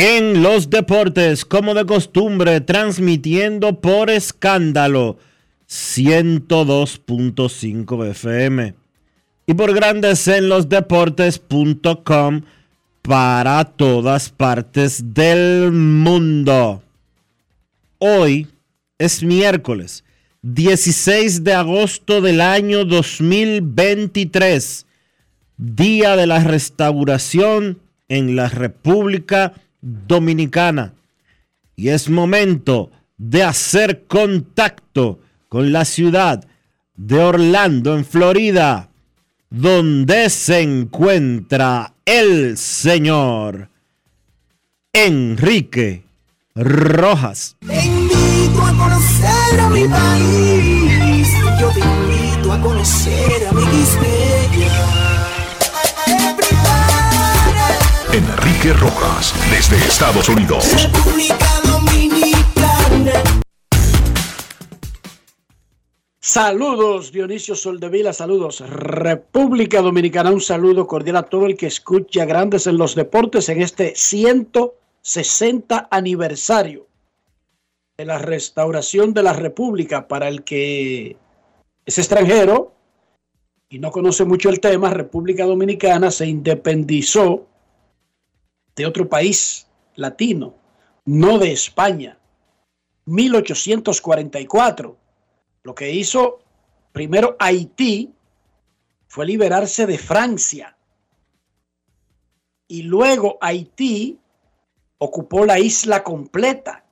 en los Deportes, como de costumbre, transmitiendo por escándalo 102.5 FM y por Grandes en los Deportes.com para todas partes del mundo. Hoy es miércoles 16 de agosto del año 2023, Día de la Restauración en la República Dominicana. Y es momento de hacer contacto con la ciudad de Orlando, en Florida donde se encuentra el señor Enrique Rojas. Te invito a conocer a mi país. Yo te invito a conocer a mi Enrique Rojas, desde Estados Unidos. República Dominicana. Saludos Dionisio Soldevila, saludos República Dominicana, un saludo cordial a todo el que escucha Grandes en los Deportes en este 160 aniversario de la restauración de la República. Para el que es extranjero y no conoce mucho el tema, República Dominicana se independizó de otro país latino, no de España, 1844 lo que hizo primero Haití fue liberarse de Francia. Y luego Haití ocupó la isla completa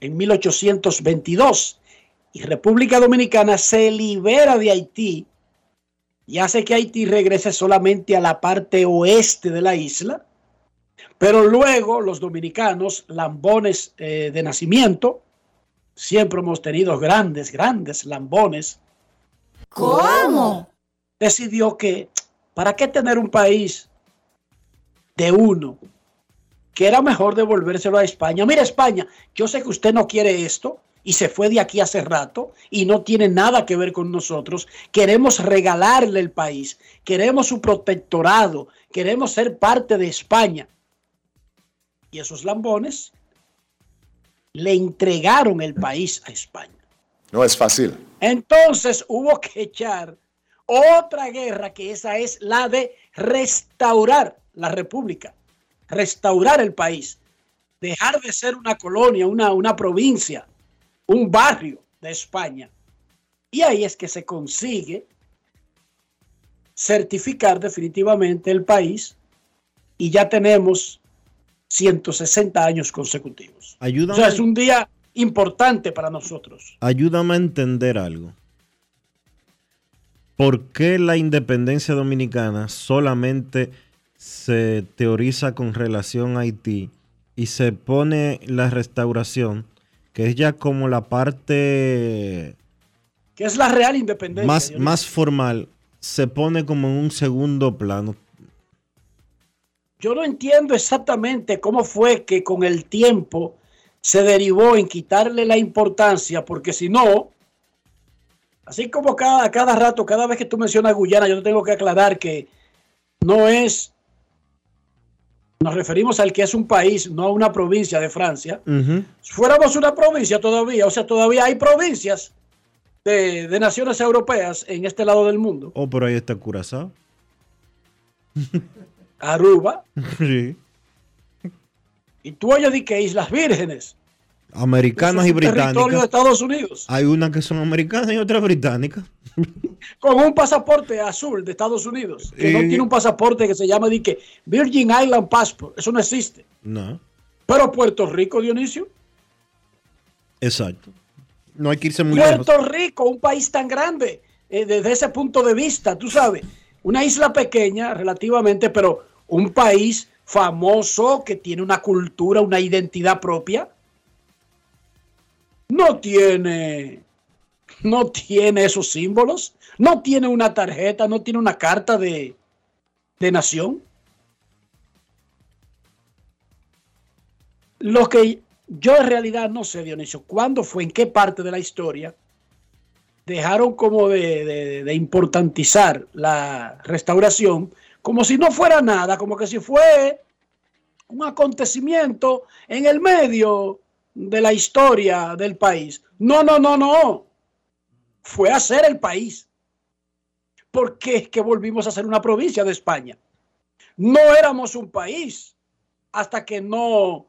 en 1822. Y República Dominicana se libera de Haití y hace que Haití regrese solamente a la parte oeste de la isla. Pero luego los dominicanos, lambones eh, de nacimiento, siempre hemos tenido grandes, grandes lambones. ¿Cómo? Decidió que, ¿para qué tener un país de uno? Que era mejor devolvérselo a España. Mira, España, yo sé que usted no quiere esto y se fue de aquí hace rato y no tiene nada que ver con nosotros. Queremos regalarle el país, queremos su protectorado, queremos ser parte de España. Y esos lambones le entregaron el país a España. No es fácil. Entonces hubo que echar otra guerra, que esa es la de restaurar la república, restaurar el país, dejar de ser una colonia, una, una provincia, un barrio de España. Y ahí es que se consigue certificar definitivamente el país y ya tenemos 160 años consecutivos. Ayúdame, O sea, es un día importante para nosotros. ayúdame a entender algo. ¿Por qué la independencia dominicana solamente se teoriza con relación a Haití y se pone la restauración, que es ya como la parte que es la real independencia. más, más formal, se pone como en un segundo plano. Yo no entiendo exactamente cómo fue que con el tiempo se derivó en quitarle la importancia, porque si no, así como cada, cada rato, cada vez que tú mencionas Guyana, yo te tengo que aclarar que no es, nos referimos al que es un país, no a una provincia de Francia. Si fuéramos una provincia todavía, o sea, todavía hay provincias de, de naciones europeas en este lado del mundo. Oh, por ahí está Curazao. Aruba, Sí. y tú de que Islas Vírgenes. Americanas y un territorio de británicas. Estados Unidos. Hay unas que son americanas y otras británicas. Con un pasaporte azul de Estados Unidos. Que no tiene un pasaporte que se llama de que Virgin Island Passport. Eso no existe. No, Pero Puerto Rico, Dionisio. exacto. No hay que irse muy lejos. Puerto Rico, un país tan grande. eh, desde ese punto de vista, tú sabes. Una isla pequeña relativamente, pero un país famoso que tiene una cultura, una identidad propia. No tiene, no tiene esos símbolos, no tiene una tarjeta, no tiene una carta de, de nación. Lo que yo en realidad no sé, Dionisio, cuándo fue, en qué parte de la historia dejaron como de, de- importantizar la restauración, como si no fuera nada, como que si fue un acontecimiento en el medio de la historia del país. No, no, no, no. Fue a ser el país. Porque es que volvimos a ser una provincia de España. No éramos un país hasta que no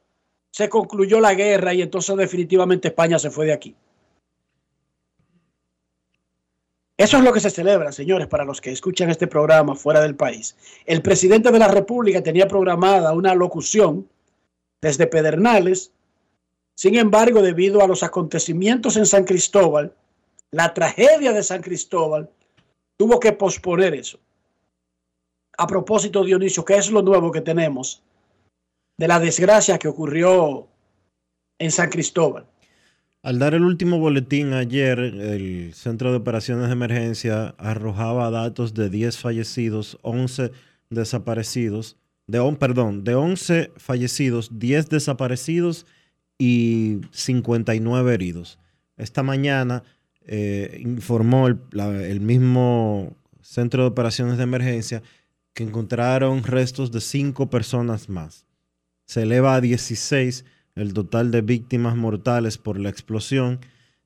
se concluyó la guerra y entonces definitivamente España se fue de aquí. Eso es lo que se celebra, señores, para los que escuchan este programa fuera del país. El presidente de la República tenía programada una locución desde Pedernales. Sin embargo, debido a los acontecimientos en San Cristóbal, la tragedia de San Cristóbal, tuvo que posponer eso. A propósito, Dionisio, ¿qué es lo nuevo que tenemos de la desgracia que ocurrió en San Cristóbal? Al dar el último boletín ayer, el Centro de Operaciones de Emergencia arrojaba datos de 10 fallecidos, 11 desaparecidos, de, perdón, de 11 fallecidos, 10 desaparecidos y 59 heridos. Esta mañana eh, informó el, el mismo Centro de Operaciones de Emergencia que encontraron restos de 5 personas más. Se eleva a 16 el total de víctimas mortales por la explosión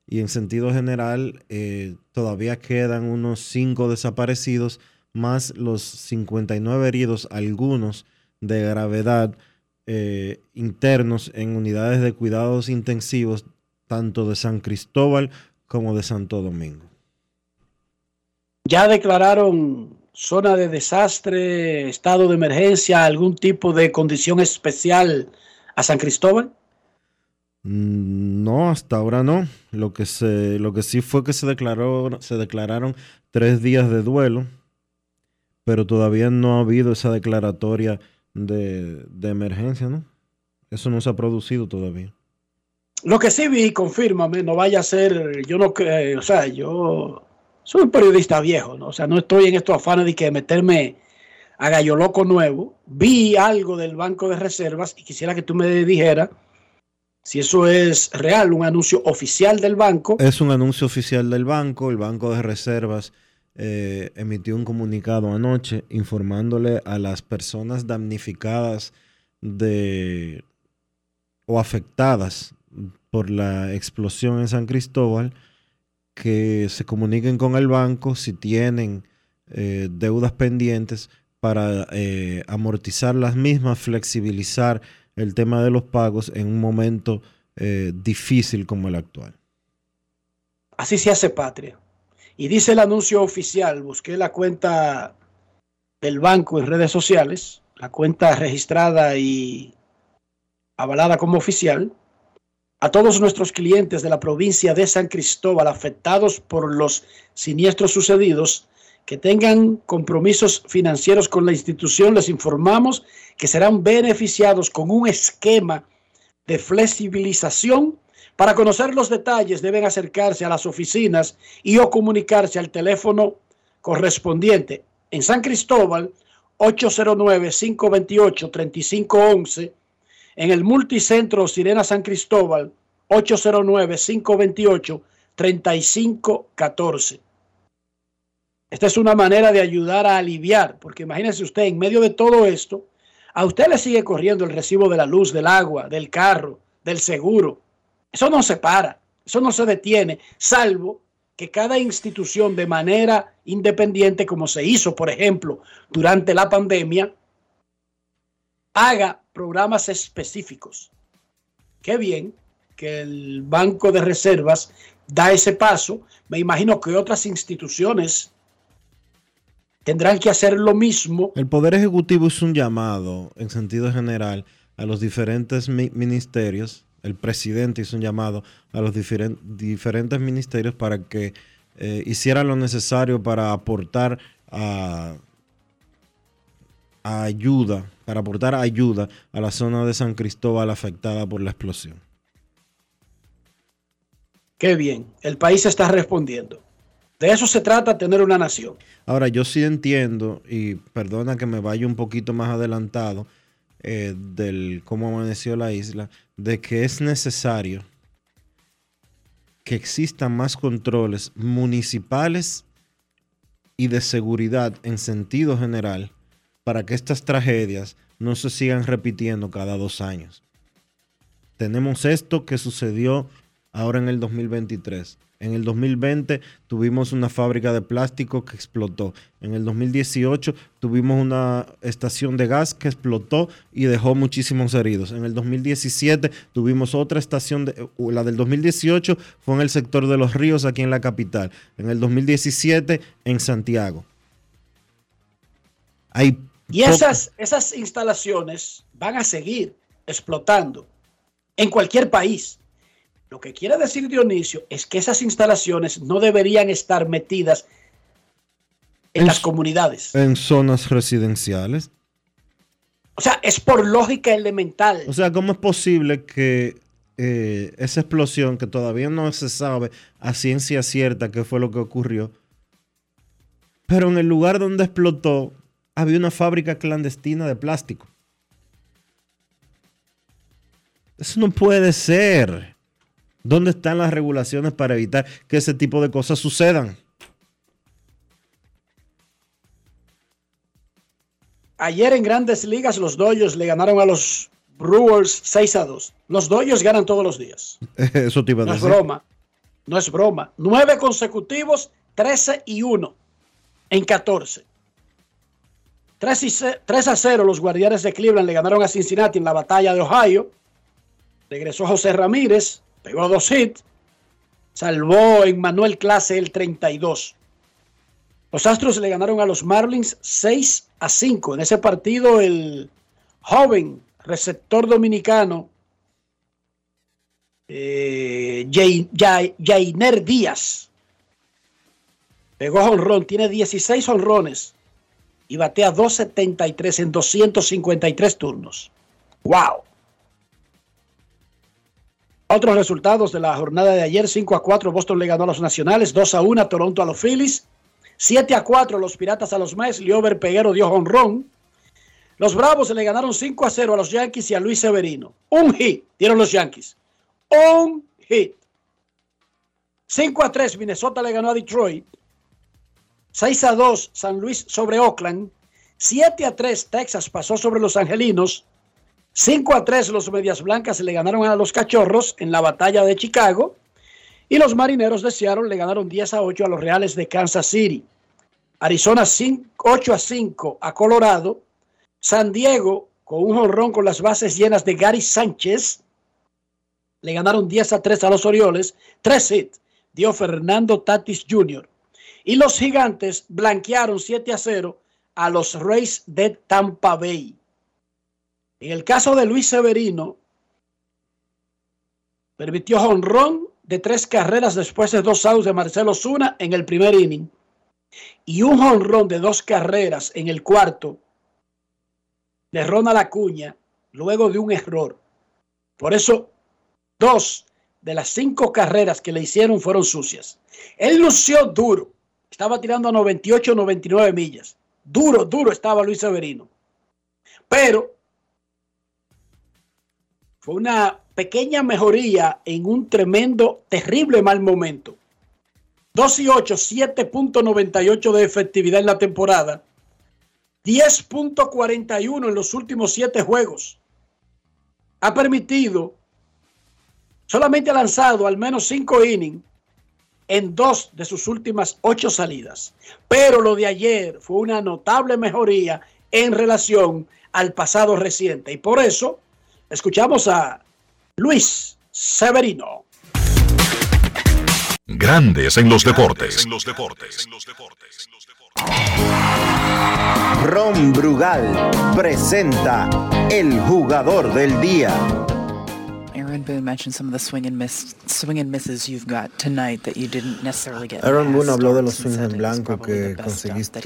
y en sentido general eh, todavía quedan unos 5 desaparecidos más los 59 heridos, algunos de gravedad eh, internos en unidades de cuidados intensivos tanto de San Cristóbal como de Santo Domingo. ¿Ya declararon zona de desastre, estado de emergencia, algún tipo de condición especial a San Cristóbal? Mm, No, hasta ahora no. Lo que se, lo que sí fue que se declaró, se declararon tres días de duelo, pero todavía no ha habido esa declaratoria de, de emergencia, ¿no? Eso no se ha producido todavía. Lo que sí vi, confírmame, no vaya a ser, yo no creo, o sea, yo soy un periodista viejo, ¿no? O sea, no estoy en estos afanes de que meterme a gallo loco nuevo. Vi algo del Banco de Reservas y quisiera que tú me dijeras si eso es real, un anuncio oficial del banco. Es un anuncio oficial del banco. El Banco de Reservas eh, emitió un comunicado anoche informándole a las personas damnificadas de o afectadas por la explosión en San Cristóbal que se comuniquen con el banco si tienen eh, deudas pendientes para eh, amortizar las mismas, flexibilizar el tema de los pagos en un momento eh, difícil como el actual. Así se hace patria. Y dice el anuncio oficial, busqué la cuenta del banco en redes sociales, la cuenta registrada y avalada como oficial, a todos nuestros clientes de la provincia de San Cristóbal afectados por los siniestros sucedidos, que tengan compromisos financieros con la institución, les informamos que serán beneficiados con un esquema de flexibilización Para conocer los detalles deben acercarse a las oficinas y o comunicarse al teléfono correspondiente. En San Cristóbal, 809-528-3511. En el multicentro Sirena San Cristóbal, 809-528-3514. Esta es una manera de ayudar a aliviar, porque imagínese usted, en medio de todo esto, a usted le sigue corriendo el recibo de la luz, del agua, del carro, del seguro. Eso no se para, eso no se detiene, salvo que cada institución de manera independiente, como se hizo, por ejemplo, durante la pandemia, haga programas específicos. Qué bien que el Banco de Reservas da ese paso. Me imagino que otras instituciones tendrán que hacer lo mismo. El Poder Ejecutivo es un llamado, en sentido general, a los diferentes ministerios. El presidente hizo un llamado a los diferentes ministerios para que eh, hicieran lo necesario para aportar a, ayuda, para aportar ayuda a la zona de San Cristóbal afectada por la explosión. Qué bien, el país está respondiendo. De eso se trata tener una nación. Ahora, yo sí entiendo, y perdona que me vaya un poquito más adelantado eh, del cómo amaneció la isla, de que es necesario que existan más controles municipales y de seguridad en sentido general para que estas tragedias no se sigan repitiendo cada dos años. Tenemos esto que sucedió ahora en el 2023 en el 2020 tuvimos una fábrica de plástico que explotó. En el 2018 tuvimos una estación de gas que explotó y dejó muchísimos heridos. En el 2017 tuvimos otra estación, de, la del 2018 fue en el sector de los ríos aquí en la capital. En el 2017 en Santiago. y esas, esas instalaciones van a seguir explotando en cualquier país. Lo que quiere decir Dionisio es que esas instalaciones no deberían estar metidas en, las comunidades. En zonas residenciales. O sea, es por lógica elemental. O sea, ¿cómo es posible que eh, esa explosión, que todavía no se sabe a ciencia cierta qué fue lo que ocurrió, pero en el lugar donde explotó había una fábrica clandestina de plástico? Eso no puede ser. ¿Dónde están las regulaciones para evitar que ese tipo de cosas sucedan? Ayer en grandes ligas los Dodgers le ganaron a los Brewers 6 a 2. Los Dodgers ganan todos los días. Eso te iba a decir. No es broma. No es broma. Nueve consecutivos, 13 y 1 en 14. 3, 3 a 0 los Guardianes de Cleveland le ganaron a Cincinnati en la batalla de Ohio. Regresó José Ramírez, pegó dos hits, salvó en Manuel Clase el 32. Los Astros le ganaron a los Marlins 6 a 5. En ese partido, el joven receptor dominicano eh, Jainer Díaz pegó honrón, tiene 16 honrones y batea 273 en 253 turnos. ¡Wow! Otros resultados de la jornada de ayer, 5 a 4, Boston le ganó a los Nacionales, 2 a 1, Toronto a los Phillies, 7 a 4, los Piratas a los Mets, Liober Peguero dio honrón. Los Bravos le ganaron 5 a 0 a los Yankees y a Luis Severino. Un hit dieron los Yankees. Un hit. 5 a 3, Minnesota le ganó a Detroit. 6 a 2, San Luis sobre Oakland. 7 a 3, Texas pasó sobre los Angelinos. 5 a 3 los Medias Blancas le ganaron a los Cachorros en la batalla de Chicago y los Marineros de Seattle le ganaron 10 a 8 a los Reales de Kansas City. Arizona 8 a 5 a Colorado. San Diego con un jonrón con las bases llenas de Gary Sánchez le ganaron 10 a 3 a los Orioles. 3 hits dio Fernando Tatis Jr. Y los Gigantes blanquearon 7 a 0 a los Rays de Tampa Bay. En el caso de Luis Severino, permitió honrón de tres carreras después de dos outs de Marcelo Zuna en el primer inning y un honrón de dos carreras en el cuarto de Ronald Acuña luego de un error. Por eso, dos de las cinco carreras que le hicieron fueron sucias. Él lució duro. Estaba tirando a 98, 99 millas. Duro, duro estaba Luis Severino. Pero fue una pequeña mejoría en un tremendo, terrible mal momento. 2 y 8, 7.98 de efectividad en la temporada. 10.41 en los últimos 7 juegos. Ha permitido, solamente ha lanzado al menos 5 innings en dos de sus últimas 8 salidas. Pero lo de ayer fue una notable mejoría en relación al pasado reciente. Y por eso escuchamos a Luis Severino. Grandes en los deportes. Ron Brugal presenta el jugador del día. Aaron Boone mentioned some of the swing and miss, swing and misses you've got tonight that you didn't necessarily get. Aaron Boone past. habló de los swings en blanco que conseguiste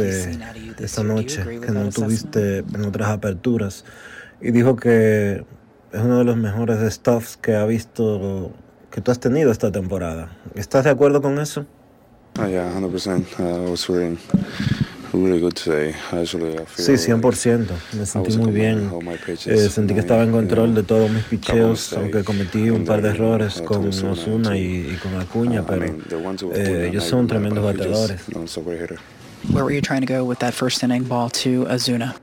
esta noche, que no tuviste en otras aperturas. Y dijo que es uno de los mejores stuffs que ha visto, que tú has tenido esta temporada. ¿Estás de acuerdo con eso? Oh, yeah, 100%. Uh, I was feeling really good today. Actually, I feel Sí, like 100%. Me sentí muy bien. Eh, sentí que estaba en control de todos mis picheos, aunque cometí un par de errores uh, con Osuna y, y con Acuña, Uh, pero eh, ellos son tremendos bateadores. Where were you trying to go with that first inning ball to Azuna?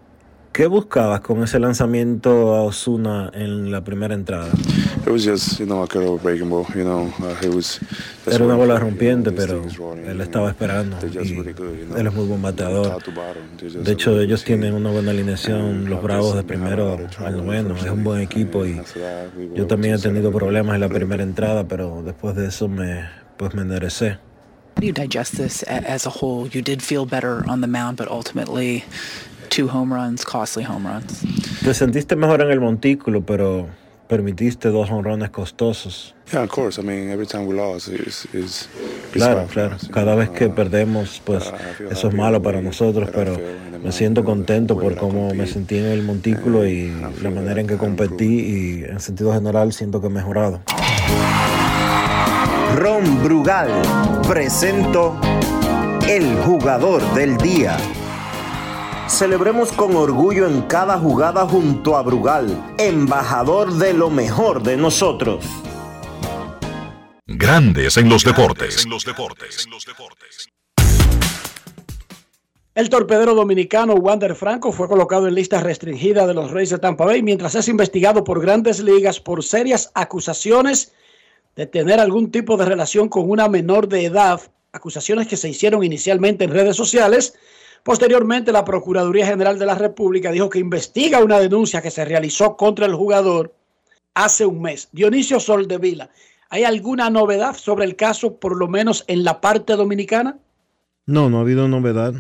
¿Qué buscabas con ese lanzamiento a Osuna en la primera entrada? It was just, you know, a curve breaking ball. You know, uh, he was. just Era una bola rompiente, pero él estaba esperando y él es muy buen bateador. De hecho, ellos tienen una buena alineación, los Bravos de primero al noveno. Es un buen equipo y yo también he tenido problemas en la primera entrada, pero después de eso me, pues me enderecé. How do you digest this as a whole? You did feel better on the mound, but ultimately, two home runs, costly home runs. Te sentiste mejor en el montículo, pero permitiste dos honrones costosos. Yeah, of course. I mean, every time we lost, is is Claro, claro. Cada vez que perdemos, pues eso es malo para nosotros, pero me siento contento por cómo me sentí en el montículo y la manera en que competí y en sentido general siento que he mejorado. Ron Brugal presento el jugador del día. Celebremos con orgullo en cada jugada junto a Brugal, embajador de lo mejor de nosotros. Grandes en los deportes. El torpedero dominicano Wander Franco fue colocado en lista restringida de los Reyes de Tampa Bay mientras es investigado por grandes ligas por serias acusaciones de tener algún tipo de relación con una menor de edad, acusaciones que se hicieron inicialmente en redes sociales. Posteriormente, la Procuraduría General de la República dijo que investiga una denuncia que se realizó contra el jugador hace un mes. Dionisio Soldevila, ¿hay alguna novedad sobre el caso, por lo menos en la parte dominicana? No, no ha habido novedad.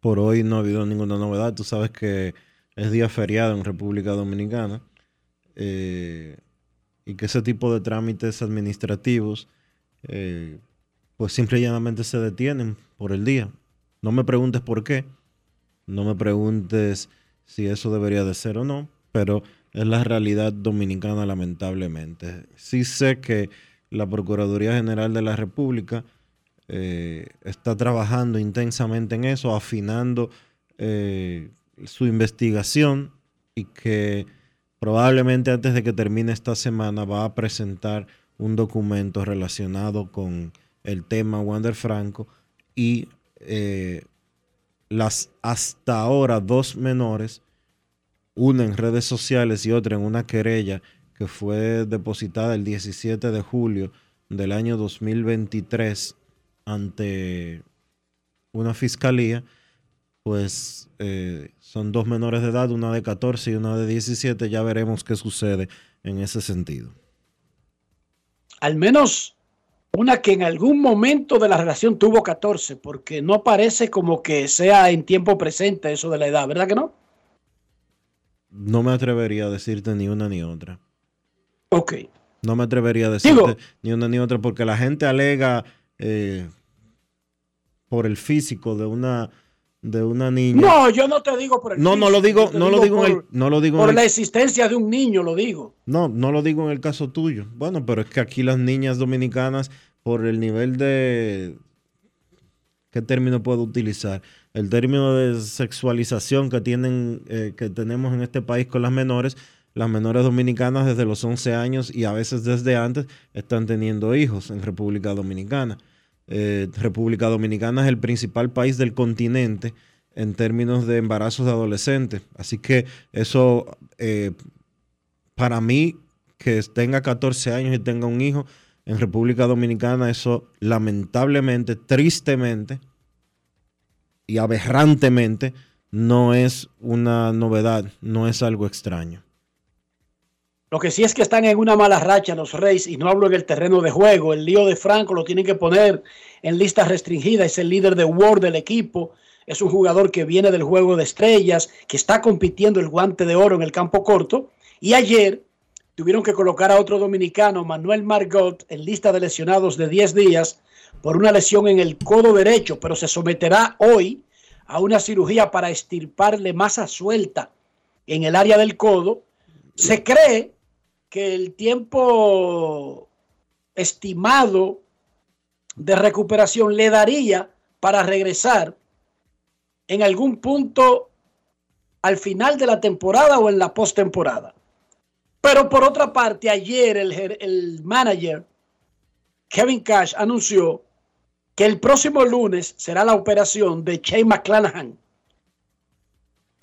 Por hoy no ha habido ninguna novedad. Tú sabes que es día feriado en República Dominicana eh, y que ese tipo de trámites administrativos eh, pues simple y llanamente se detienen por el día. No me preguntes por qué, no me preguntes si eso debería de ser o no, pero es la realidad dominicana lamentablemente. Sí sé que la Procuraduría General de la República eh, está trabajando intensamente en eso, afinando eh, su investigación y que probablemente antes de que termine esta semana va a presentar un documento relacionado con el tema Wander Franco y eh, las hasta ahora dos menores, una en redes sociales y otra en una querella que fue depositada el 17 de julio del año 2023 ante una fiscalía, pues eh, son dos menores de edad, una de 14 y una de 17, ya veremos qué sucede en ese sentido. Al menos una que en algún momento de la relación tuvo 14, porque no parece como que sea en tiempo presente eso de la edad, ¿verdad que no? No me atrevería a decirte ni una ni otra. Ok. No me atrevería a decirte Digo- ni una ni otra porque la gente alega eh, por el físico de una de una niña. No, yo no te digo por el No, no lo digo, no lo digo en el, no lo digo en por el- la existencia de un niño, lo digo. No, no lo digo en el caso tuyo. Bueno, pero es que aquí las niñas dominicanas, por el nivel de... ¿Qué término puedo utilizar? El término de sexualización que tienen, eh, que tenemos en este país con las menores. Las menores dominicanas desde los 11 años y a veces desde antes están teniendo hijos en República Dominicana. Eh, República Dominicana es el principal país del continente en términos de embarazos de adolescentes. Así que eso eh, para mí, que tenga 14 años y tenga un hijo en República Dominicana, eso lamentablemente, tristemente y aberrantemente no es una novedad, no es algo extraño. Lo que sí es que están en una mala racha los Reyes, y no hablo en el terreno de juego. El lío de Franco lo tienen que poner en lista restringida. Es el líder de Word del equipo. Es un jugador que viene del juego de estrellas, que está compitiendo el guante de oro en el campo corto. Y ayer tuvieron que colocar a otro dominicano, Manuel Margot, en lista de lesionados de 10 días por una lesión en el codo derecho, pero se someterá hoy a una cirugía para estirparle masa suelta en el área del codo. Se cree que el tiempo estimado de recuperación le daría para regresar en algún punto al final de la temporada o en la postemporada. Pero por otra parte, ayer el, ger- el manager Kevin Cash anunció que el próximo lunes será la operación de Shane McClanahan.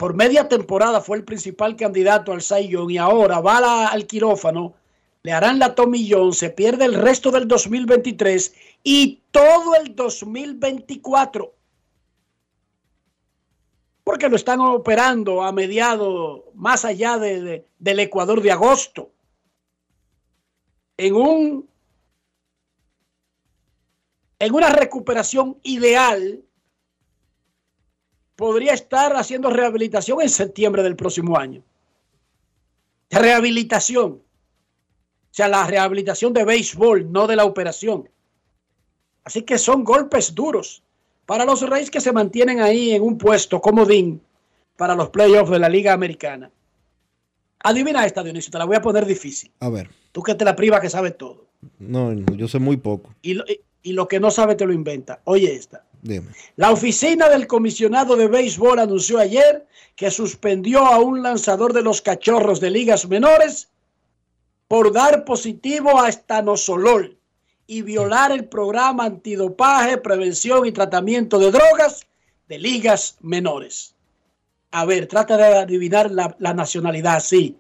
Por media temporada fue el principal candidato al Young y ahora va al quirófano, le harán la tomillón, se pierde el resto del 2023 y todo el 2024. Porque lo están operando a mediados, más allá de- de- del Ecuador de agosto. En un en una recuperación ideal, podría estar haciendo rehabilitación en septiembre del próximo año. Rehabilitación. O sea, la rehabilitación de béisbol, no de la operación. Así que son golpes duros para los Reyes que se mantienen ahí en un puesto comodín para los playoffs de la Liga Americana. Adivina esta, Dionisio, te la voy a poner difícil. A ver, Tú que te la priva que sabes todo. no, yo sé muy poco. Y lo, y- y lo que no sabe te lo inventa. Oye esta. Dime. La oficina del comisionado de béisbol anunció ayer que suspendió a un lanzador de los cachorros de ligas menores por dar positivo a estanosolol y violar el programa antidopaje, prevención y tratamiento de drogas de ligas menores. A ver, trata de adivinar la, la nacionalidad, sí.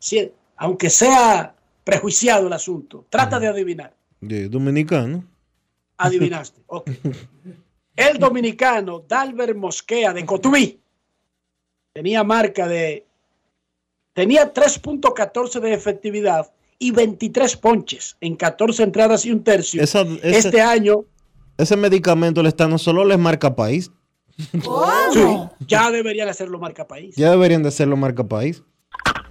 sí. Aunque sea prejuiciado el asunto, trata de adivinar. De dominicano. Adivinaste. Ok. El dominicano Dalber Mosquea de Cotuí tenía marca de. Tenía 3.14 de efectividad y 23 ponches en 14 entradas y un tercio. Esa- ese- este año Ese medicamento, el solo les marca país. sí, ya deberían hacerlo marca país. Ya deberían de hacerlo marca país.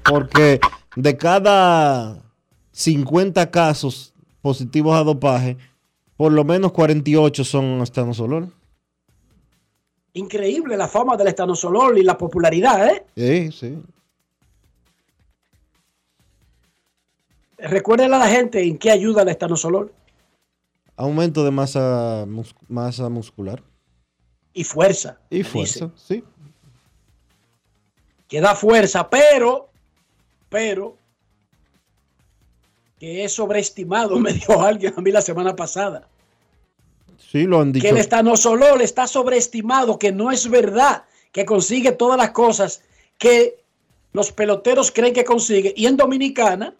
Porque de cada 50 casos positivos a dopaje, por lo menos 48 son estanosolol. Increíble la fama del estanosolol y la popularidad, ¿eh? Sí, sí. Recuerden a la gente en qué ayuda el estanosolol Aumento de masa, mus- masa muscular. y fuerza. Y fuerza, sí. que da fuerza, pero, pero, que es sobreestimado, me dijo alguien a mí la semana pasada. Sí, lo han dicho. Que el estanosolol está sobreestimado, que no es verdad, que consigue todas las cosas que los peloteros creen que consigue. Y en Dominicana,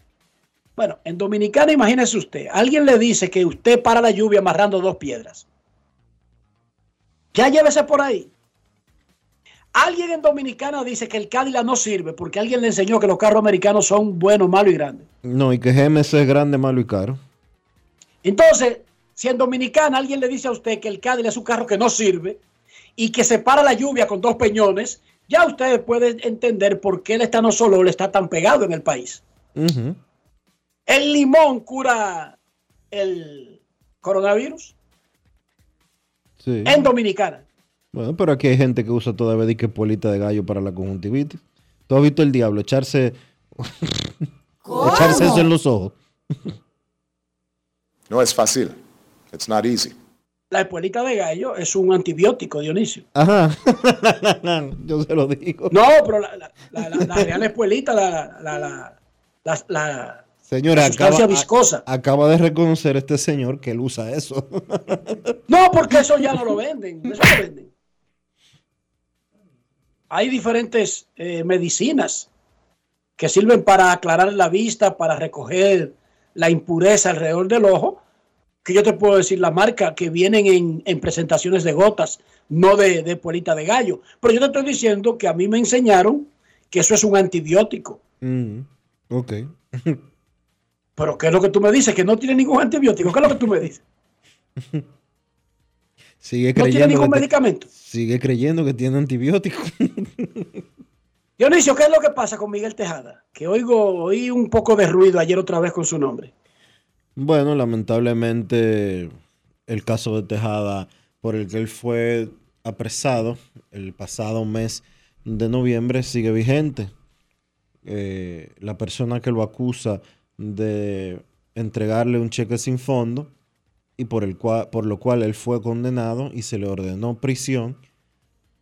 bueno, en Dominicana, imagínese usted, alguien le dice que usted para la lluvia amarrando dos piedras. Ya llévese por ahí. Alguien en Dominicana dice que el Cadillac no sirve porque alguien le enseñó que los carros americanos son buenos, malos y grandes. No, y que GMC es grande, malo y caro. Entonces, si en Dominicana alguien le dice a usted que el Cadillac es un carro que no sirve y que se para la lluvia con dos peñones, ya usted puede entender por qué el estanosolol está tan pegado en el país. ¿El limón cura el coronavirus? Sí. En Dominicana. Bueno, pero aquí hay gente que usa todavía dique polita de gallo para la conjuntivitis. ¿Tú has visto el diablo echarse, echarse eso en los ojos? No es fácil. It's not easy. La espuelita de gallo es un antibiótico, Dionisio. Ajá. Yo se lo digo. No, pero la, la, la, la- la real espuelita, la, la, la, la, la- Señora, la sustancia acaba, viscosa. a- acaba de reconocer este señor que él usa eso. No, porque eso ya no lo venden. Eso lo venden. Hay diferentes eh, medicinas que sirven para aclarar la vista, para recoger la impureza alrededor del ojo, que yo te puedo decir la marca, que vienen en, en presentaciones de gotas, no de, de puelita de gallo. Pero yo te estoy diciendo que a mí me enseñaron que eso es un antibiótico. Mm, ok. Pero ¿qué es lo que tú me dices? Que no tiene ningún antibiótico. ¿Qué es lo que tú me dices? Sigue No tiene creyendo, ningún que te- medicamento. sigue creyendo que tiene antibiótico. Dionisio, ¿qué es lo que pasa con Miguel Tejada? Que oigo, oí un poco de ruido ayer otra vez con su nombre. Bueno, lamentablemente el caso de Tejada por el que él fue apresado el pasado mes de noviembre sigue vigente. Eh, la persona que lo acusa de entregarle un cheque sin fondo y por, el cual, por lo cual él fue condenado y se le ordenó prisión,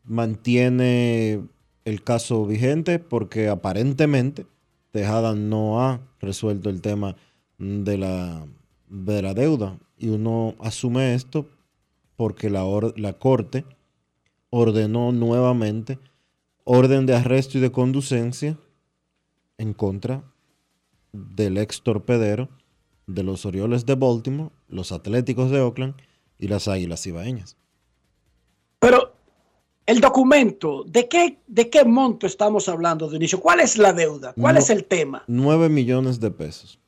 mantiene el caso vigente porque aparentemente Tejada no ha resuelto el tema de la, de la deuda. Y uno asume esto porque la, or- la Corte ordenó nuevamente orden de arresto y de conducencia en contra del ex torpedero de los Orioles de Baltimore, los Atléticos de Oakland y las Águilas Ibaeñas. Pero el documento, ¿de qué, ¿de qué monto estamos hablando, Dionisio? ¿Cuál es la deuda? ¿Cuál No. es el tema? 9 millones de pesos.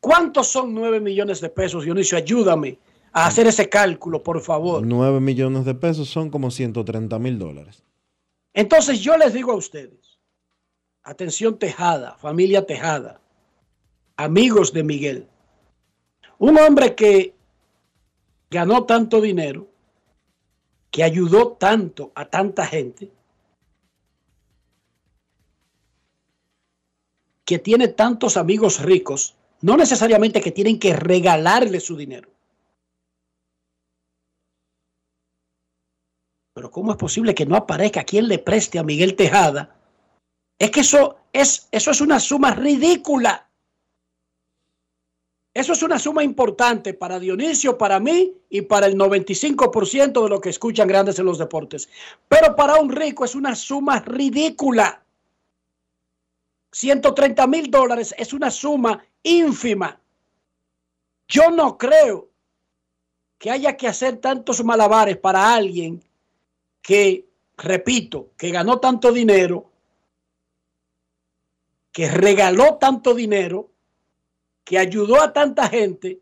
¿Cuántos son 9 millones de pesos, Dionisio? Ayúdame a hacer ese cálculo, por favor. 9 millones de pesos son como 130 mil dólares. Entonces yo les digo a ustedes, atención Tejada, familia Tejada, amigos de Miguel, un hombre que ganó tanto dinero, que ayudó tanto a tanta gente, que tiene tantos amigos ricos, no necesariamente que tienen que regalarle su dinero. Pero ¿cómo es posible que no aparezca quien le preste a Miguel Tejada? Es que eso es, eso es una suma ridícula. Eso es una suma importante para Dionisio, para mí y para el 95% de los que escuchan grandes en los deportes. Pero para un rico es una suma ridícula. 130 mil dólares es una suma ínfima. Yo no creo que haya que hacer tantos malabares para alguien que, repito, que ganó tanto dinero, que regaló tanto dinero, que ayudó a tanta gente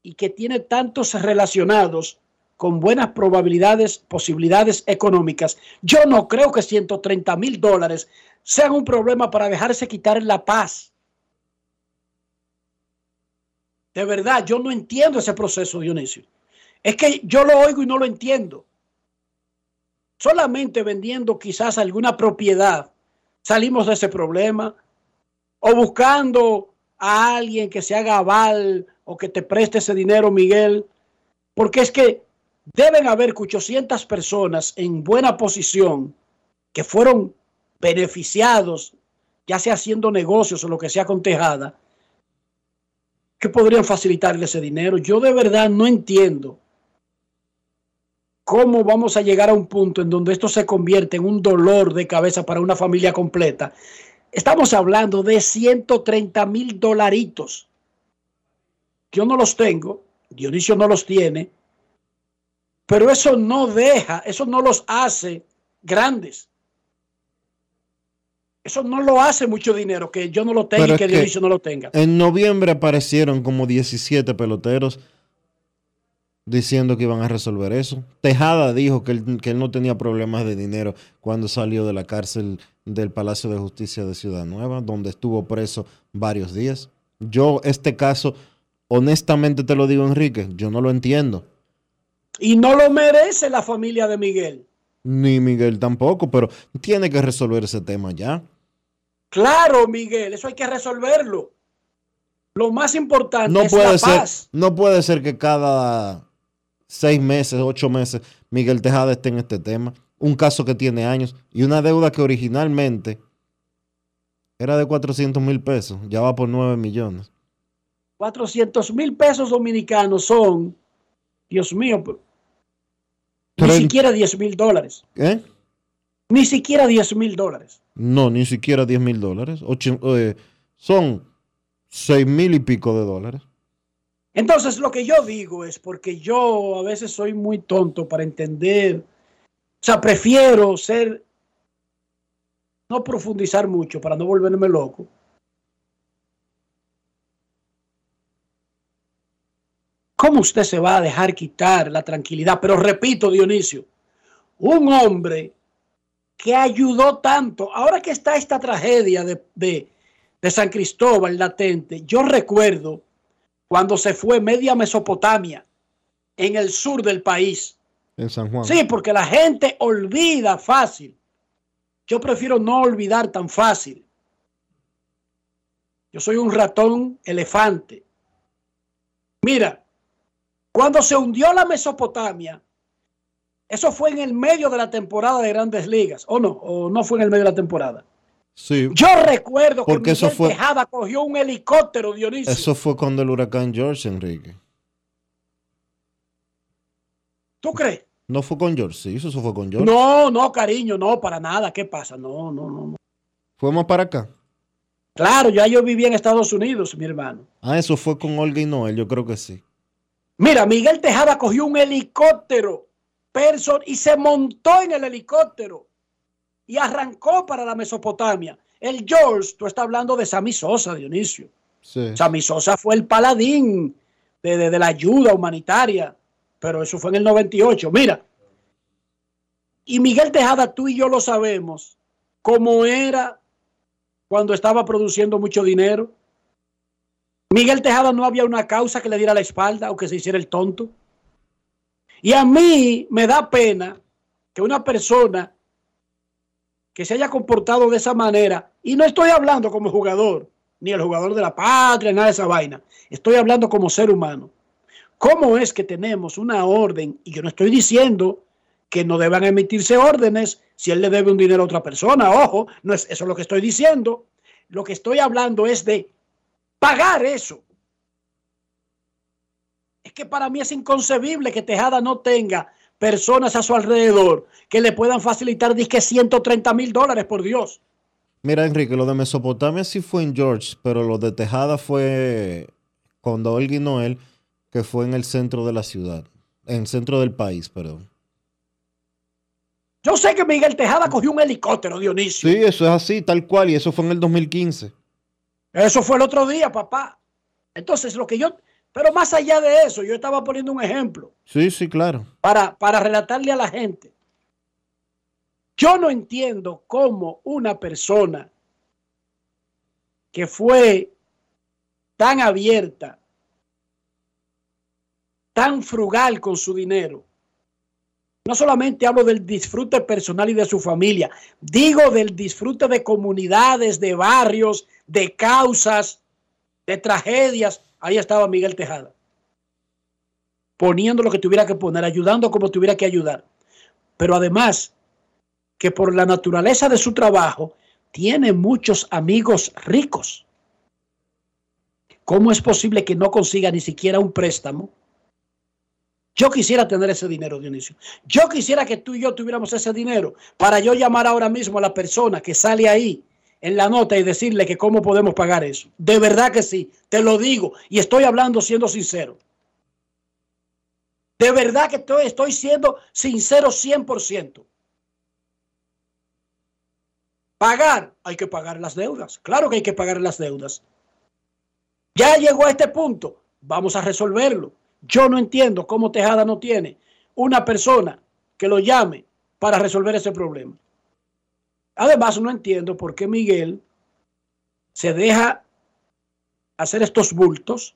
y que tiene tantos relacionados con buenas probabilidades, posibilidades económicas. Yo no creo que 130 mil dólares sean un problema para dejarse quitar la paz. De verdad, yo no entiendo ese proceso, Dionisio. Es que yo lo oigo y no lo entiendo. Solamente vendiendo quizás alguna propiedad salimos de ese problema. O buscando a alguien que se haga aval o que te preste ese dinero, Miguel. Porque es que deben haber 800 personas en buena posición que fueron beneficiados, ya sea haciendo negocios o lo que sea con Tejada, que podrían facilitarle ese dinero. Yo de verdad no entiendo cómo vamos a llegar a un punto en donde esto se convierte en un dolor de cabeza para una familia completa. Estamos hablando de 130 mil dolaritos. Yo no los tengo, Dionisio no los tiene, pero eso no deja, eso no los hace grandes. Eso no lo hace mucho dinero, que yo no lo tenga Pero y que- Dionisio no lo tenga. En noviembre aparecieron como 17 peloteros diciendo que iban a resolver eso. Tejada dijo que él, que él no tenía problemas de dinero cuando salió de la cárcel del Palacio de Justicia de Ciudad Nueva, donde estuvo preso varios días. Yo este caso, honestamente te lo digo, Enrique, yo no lo entiendo. Y no lo merece la familia de Miguel. Ni Miguel tampoco, pero tiene que resolver ese tema ya. Claro, Miguel, eso hay que resolverlo. Lo más importante No es puede la ser, paz. no puede ser que cada seis meses, ocho meses, Miguel Tejada esté en este tema. Un caso que tiene años y una deuda que originalmente era de 400 mil pesos, ya va por 9 millones. 400 mil pesos dominicanos son, Dios mío, pero- ni siquiera 10 mil dólares. ¿Eh? Ni siquiera 10 mil dólares. No, ni siquiera 10 mil dólares. Ocho- eh, son 6 mil y pico de dólares. Entonces, lo que yo digo es porque yo a veces soy muy tonto para entender, o sea, prefiero ser, no profundizar mucho para no volverme loco. ¿Cómo usted se va a dejar quitar la tranquilidad? Pero repito, Dionisio, un hombre que ayudó tanto, ahora que está esta tragedia de, de- de San Cristóbal latente, yo recuerdo cuando se fue media Mesopotamia en el sur del país. En San Juan. Sí, porque la gente olvida fácil. Yo prefiero no olvidar tan fácil. Yo soy un ratón elefante. Mira, cuando se hundió la Mesopotamia, eso fue en el medio de la temporada de Grandes Ligas, o no, o no fue en el medio de la temporada. Sí. Yo recuerdo que Porque eso Miguel fue- Tejada cogió un helicóptero, Dionisio. Eso fue cuando el huracán George, Enrique. ¿Tú crees? No fue con George, sí, eso fue con George. No, no, cariño, no, para nada. ¿Qué pasa? No, no, no. no. Fuimos para acá. Claro, ya yo vivía en Estados Unidos, mi hermano. Ah, eso fue con Olga y Noel, yo creo que sí. Mira, Miguel Tejada cogió un helicóptero person y se montó en el helicóptero y arrancó para la Mesopotamia. El George, tú estás hablando de Sammy Sosa, Dionisio. Sí. Sammy Sosa fue el paladín de, de- de la ayuda humanitaria, pero eso fue en el 98. Mira, y Miguel Tejada, tú y yo lo sabemos, cómo era cuando estaba produciendo mucho dinero. Miguel Tejada no había una causa que le diera la espalda o que se hiciera el tonto. Y a mí me da pena que una persona que se haya comportado de esa manera, y no estoy hablando como jugador, ni el jugador de la patria, nada de esa vaina, estoy hablando como ser humano. ¿Cómo es que tenemos una orden? Y yo no estoy diciendo que no deban emitirse órdenes si él le debe un dinero a otra persona. Ojo, no es eso lo que estoy diciendo. Lo que estoy hablando es de pagar eso. Es que para mí es inconcebible que Tejada no tenga personas a su alrededor que le puedan facilitar, disque 130 mil dólares, por Dios. Mira, Enrique, lo de Mesopotamia sí fue en George, pero lo de Tejada fue cuando Olga y Noel, que fue en el centro de la ciudad, en el centro del país, perdón. Yo sé que Miguel Tejada cogió un helicóptero, Dionisio. Sí, eso es así, tal cual, y eso fue en el 2015. Eso fue el otro día, papá. Entonces, lo que yo, pero más allá de eso, yo estaba poniendo un ejemplo Sí, sí, claro. para, para relatarle a la gente. Yo no entiendo cómo una persona que fue tan abierta, tan frugal con su dinero, no solamente hablo del disfrute personal y de su familia, digo del disfrute de comunidades, de barrios, de causas, de tragedias. Ahí estaba Miguel Tejada, poniendo lo que tuviera que poner, ayudando como tuviera que ayudar. Pero además, que por la naturaleza de su trabajo, tiene muchos amigos ricos. ¿Cómo es posible que no consiga ni siquiera un préstamo? Yo quisiera tener ese dinero, Dionisio. Yo quisiera que tú y yo tuviéramos ese dinero para yo llamar ahora mismo a la persona que sale ahí en la nota y decirle que cómo podemos pagar eso. De verdad que sí, te lo digo y estoy hablando siendo sincero. De verdad que estoy, estoy siendo sincero 100%. Pagar, hay que pagar las deudas. Claro que hay que pagar las deudas. Ya llegó a este punto, vamos a resolverlo. Yo no entiendo cómo Tejada no tiene una persona que lo llame para resolver ese problema. Además, no entiendo por qué Miguel se deja hacer estos bultos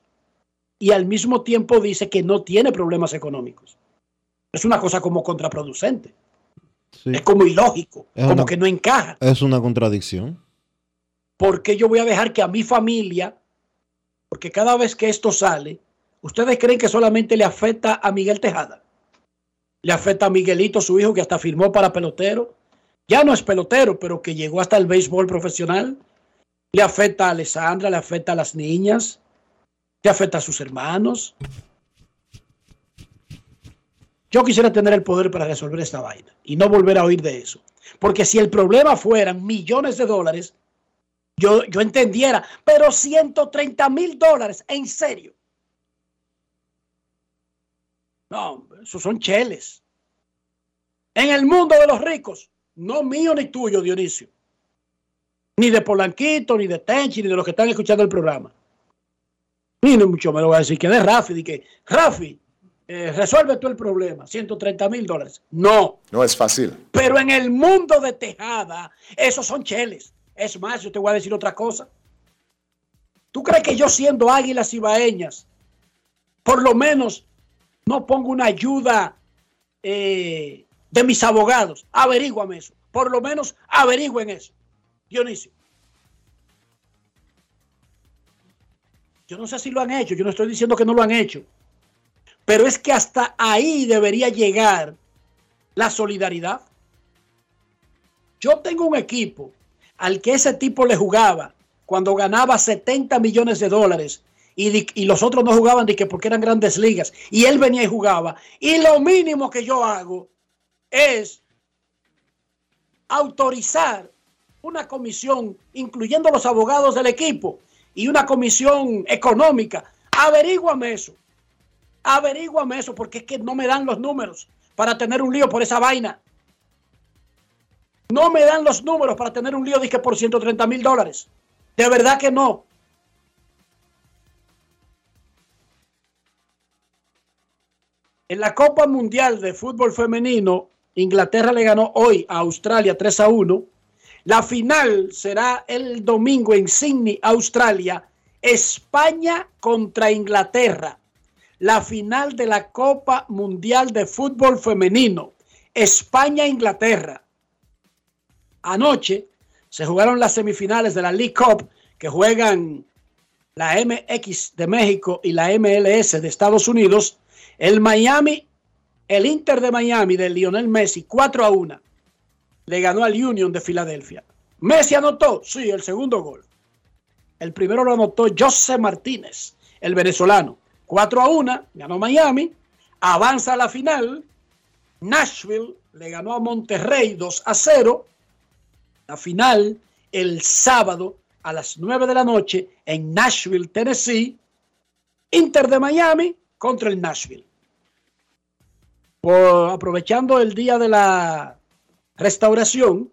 y al mismo tiempo dice que no tiene problemas económicos. Es una cosa como contraproducente. Sí. Es como ilógico, Es como una- que no encaja. Es una contradicción. ¿Por qué yo voy a dejar que a mi familia, porque cada vez que esto sale, ustedes creen que solamente le afecta a Miguel Tejada? Le afecta a Miguelito, su hijo, que hasta firmó para pelotero. Ya no es pelotero, pero que llegó hasta el béisbol profesional. Le afecta a Alessandra, le afecta a las niñas, le afecta a sus hermanos. Yo quisiera tener el poder para resolver esta vaina y no volver a oír de eso. Porque si el problema fueran millones de dólares, yo, yo entendiera, pero 130 mil dólares, en serio. No, esos son cheles. En el mundo de los ricos, no mío ni tuyo, Dionisio. Ni de Polanquito, ni de Tenchi, ni de los que están escuchando el programa. Ni no mucho me lo voy a decir que de Rafi, de que Rafi, eh, resuelve tú el problema, 130 mil dólares. No, No es fácil. pero en el mundo de Tejada, esos son cheles. Es más, yo te voy a decir otra cosa. ¿Tú crees que yo siendo águilas ibaeñas, por lo menos no pongo una ayuda eh, de mis abogados? Averíguame eso. Por lo menos averigüen eso. Dionisio. Yo no sé si lo han hecho, yo no estoy diciendo que no lo han hecho. Pero es que hasta ahí debería llegar la solidaridad. Yo tengo un equipo al que ese tipo le jugaba cuando ganaba 70 millones de dólares y, y los otros no jugaban de que porque eran grandes ligas y él venía y jugaba. Y lo mínimo que yo hago es autorizar una comisión, incluyendo los abogados del equipo y una comisión económica. Averíguame eso. Averíguame eso porque es que no me dan los números para tener un lío por esa vaina. No me dan los números para tener un lío que por 130 mil dólares. De verdad que no. En la Copa Mundial de Fútbol Femenino, Inglaterra le ganó hoy a Australia 3 a 1. La final será el domingo en Sydney, Australia. España contra Inglaterra. La final de la Copa Mundial de Fútbol Femenino. España-Inglaterra. Anoche se jugaron las semifinales de la League Cup que juegan la MX de México y la MLS de Estados Unidos. El Miami, el Inter de Miami de Lionel Messi, 4 a 1. Le ganó al Union de Filadelfia. Messi anotó, sí, el segundo gol. El primero lo anotó José Martínez, el venezolano. 4 a 1, ganó Miami. Avanza a la final. Nashville le ganó a Monterrey 2 a 0. La final el sábado a las 9 de la noche en Nashville, Tennessee. Inter de Miami contra el Nashville. Aprovechando el día de la restauración,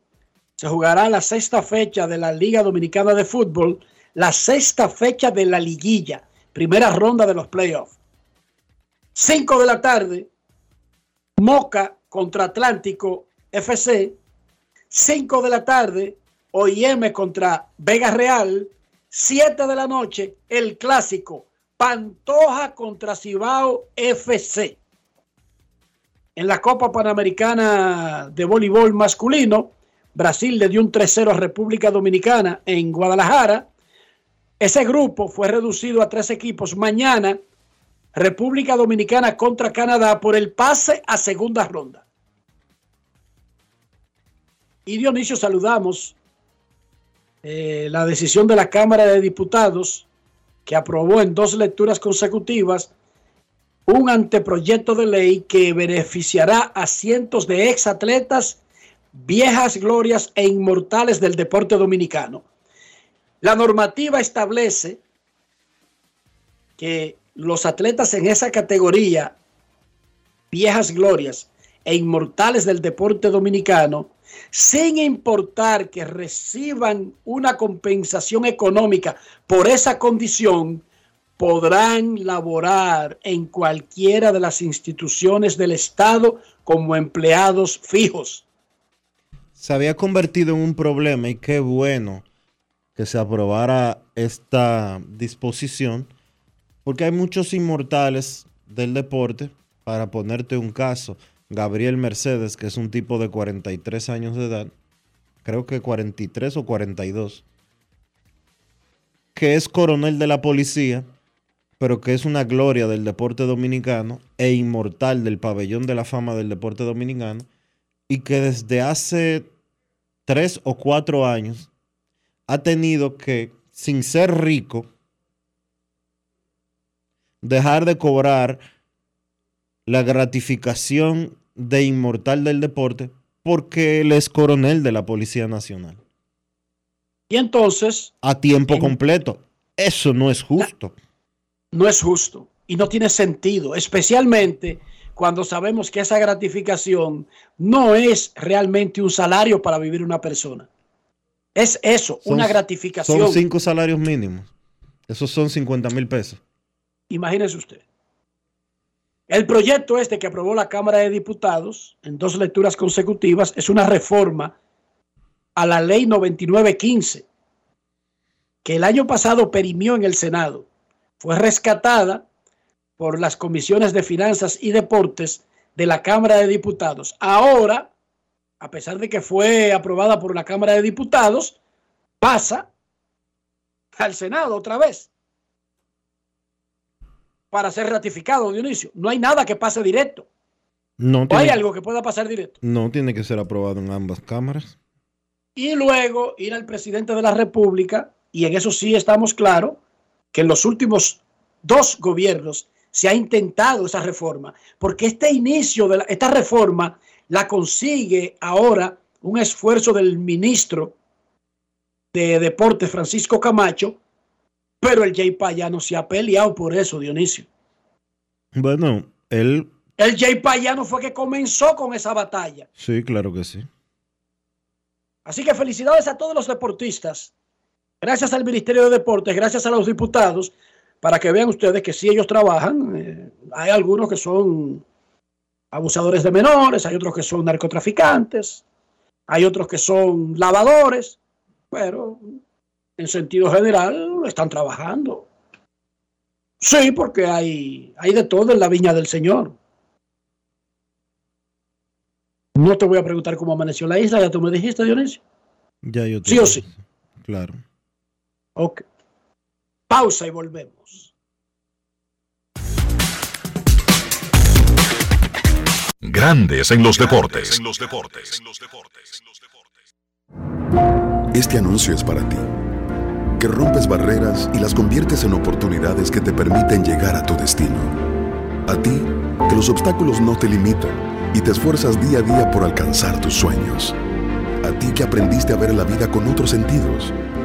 se jugará la sexta fecha de la Liga Dominicana de Fútbol, la sexta fecha de la liguilla, primera ronda de los playoffs. 5 de la tarde, Moca contra Atlántico FC. 5 de la tarde, OIM contra Vega Real. 7 de la noche, el clásico, Pantoja contra Cibao FC. En la Copa Panamericana de Voleibol Masculino, Brasil le dio un 3-0 a República Dominicana en Guadalajara. Ese grupo fue reducido a tres equipos. Mañana, República Dominicana contra Canadá por el pase a segunda ronda. Y Dionisio, saludamos eh, la decisión de la Cámara de Diputados que aprobó en dos lecturas consecutivas un anteproyecto de ley que beneficiará a cientos de exatletas, viejas glorias e inmortales del deporte dominicano. La normativa establece que los atletas en esa categoría, viejas glorias e inmortales del deporte dominicano, sin importar que reciban una compensación económica por esa condición, podrán laborar en cualquiera de las instituciones del Estado como empleados fijos. Se había convertido en un problema y qué bueno que se aprobara esta disposición, porque hay muchos inmortales del deporte para ponerte un caso, Gabriel Mercedes, que es un tipo de 43 años de edad, creo que 43 o 42, que es coronel de la policía, pero que es una gloria del deporte dominicano e inmortal del pabellón de la fama del deporte dominicano, y que desde hace tres o cuatro años ha tenido que, sin ser rico, dejar de cobrar la gratificación de inmortal del deporte porque él es coronel de la Policía Nacional. Y entonces... A tiempo completo. Eso no es justo. No es justo y no tiene sentido, especialmente cuando sabemos que esa gratificación no es realmente un salario para vivir una persona. Es eso, Son- una gratificación. Son cinco salarios mínimos. Esos son 50 mil pesos. Imagínese usted. El proyecto este que aprobó la Cámara de Diputados en dos lecturas consecutivas es una reforma a la ley 9915 que el año pasado perimió en el Senado. Fue rescatada por las comisiones de finanzas y deportes de la Cámara de Diputados. Ahora, a pesar de que fue aprobada por la Cámara de Diputados, pasa al Senado otra vez para ser ratificado, Dionisio. No hay nada que pase directo. No O hay algo que pueda pasar directo. no tiene que ser aprobado en ambas cámaras. Y luego ir al presidente de la República, y en eso sí estamos claros, que en los últimos dos gobiernos se ha intentado esa reforma, porque este inicio de la- esta reforma la consigue ahora un esfuerzo del ministro de Deportes, Francisco Camacho, pero el JPA ya no se ha peleado por eso, Dionisio. Bueno, él, El JPA ya no fue que comenzó con esa batalla. sí, claro que sí. Así que felicidades a todos los deportistas. Gracias al Ministerio de Deportes, gracias a los diputados, para que vean ustedes que sí ellos trabajan. Eh, hay algunos que son abusadores de menores, hay otros que son narcotraficantes, hay otros que son lavadores, pero en sentido general están trabajando. Sí, porque hay, hay de todo en la viña del Señor. No te voy a preguntar cómo amaneció la isla, ya tú me dijiste, Dionisio. Ya yo te Sí o sí. Claro. Ok. Pausa y volvemos. Grandes en los deportes. Este anuncio es para ti, que rompes barreras y las conviertes en oportunidades que te permiten llegar a tu destino. A ti, que los obstáculos no te limitan y te esfuerzas día a día por alcanzar tus sueños. A ti que aprendiste a ver la vida con otros sentidos,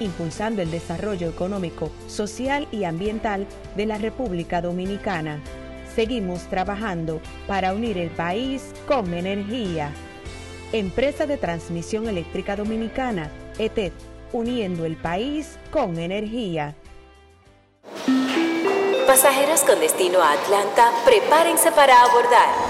impulsando el desarrollo económico, social y ambiental de la República Dominicana. Seguimos trabajando para unir el país con energía. Empresa de Transmisión Eléctrica Dominicana, ETED, uniendo el país con energía. Pasajeros con destino a Atlanta, prepárense para abordar.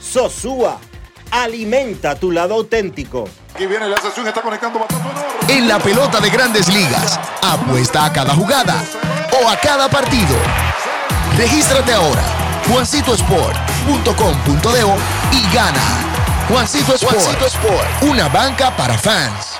Sosúa, alimenta tu lado auténtico. Aquí viene la sesión, está conectando En la pelota de grandes ligas, apuesta a cada jugada o a cada partido. Regístrate ahora, juancitosport.com.de y gana. Juancito Sport, Juancito Sport, una banca para fans.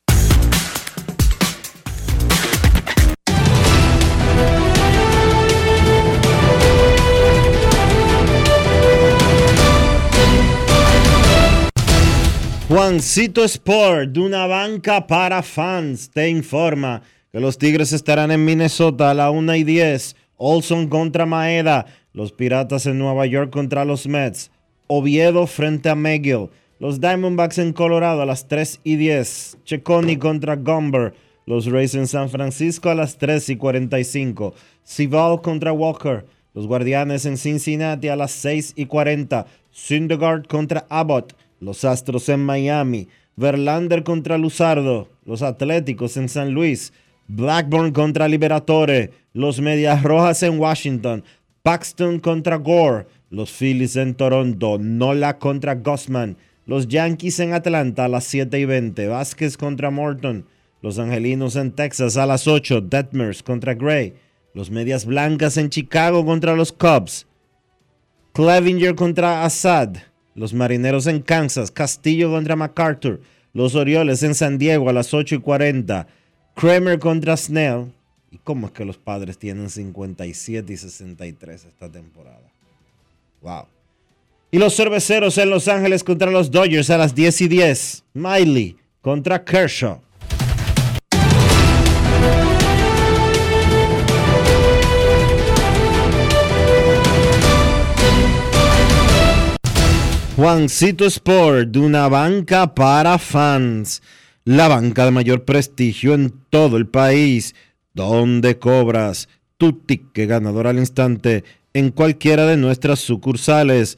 Juancito Sport, de una banca para fans, te informa que los Tigres estarán en Minnesota a la 1 y 10. Olson contra Maeda. Los Piratas en Nueva York contra los Mets. Oviedo frente a McGill. Los Diamondbacks en Colorado a las 3 y 10. Checoni contra Gumber. Los Rays en San Francisco a las 3 y 45. Sival contra Walker. Los Guardianes en Cincinnati a las 6 y 40. Syndergaard contra Abbott. Los Astros en Miami. Verlander contra Luzardo. Los Atléticos en San Luis. Blackburn contra Liberatore. Los Medias Rojas en Washington. Paxton contra Gore. Los Phillies en Toronto. Nola contra Gossman. Los Yankees en Atlanta a las 7 y 20. Vázquez contra Morton. Los Angelinos en Texas a las 8. Detmers contra Gray. Los Medias Blancas en Chicago contra los Cubs. Clevinger contra Assad. Los Marineros en Kansas, Castillo contra MacArthur. Los Orioles en San Diego a las 8 y 40. Kramer contra Snell. ¿Y cómo es que los padres tienen 57 y 63 esta temporada? Wow. Y los cerveceros en Los Ángeles contra los Dodgers a las 10 y 10. Miley contra Kershaw. Juancito Sport, de una banca para fans. La banca de mayor prestigio en todo el país, donde cobras tu ticket ganador al instante en cualquiera de nuestras sucursales.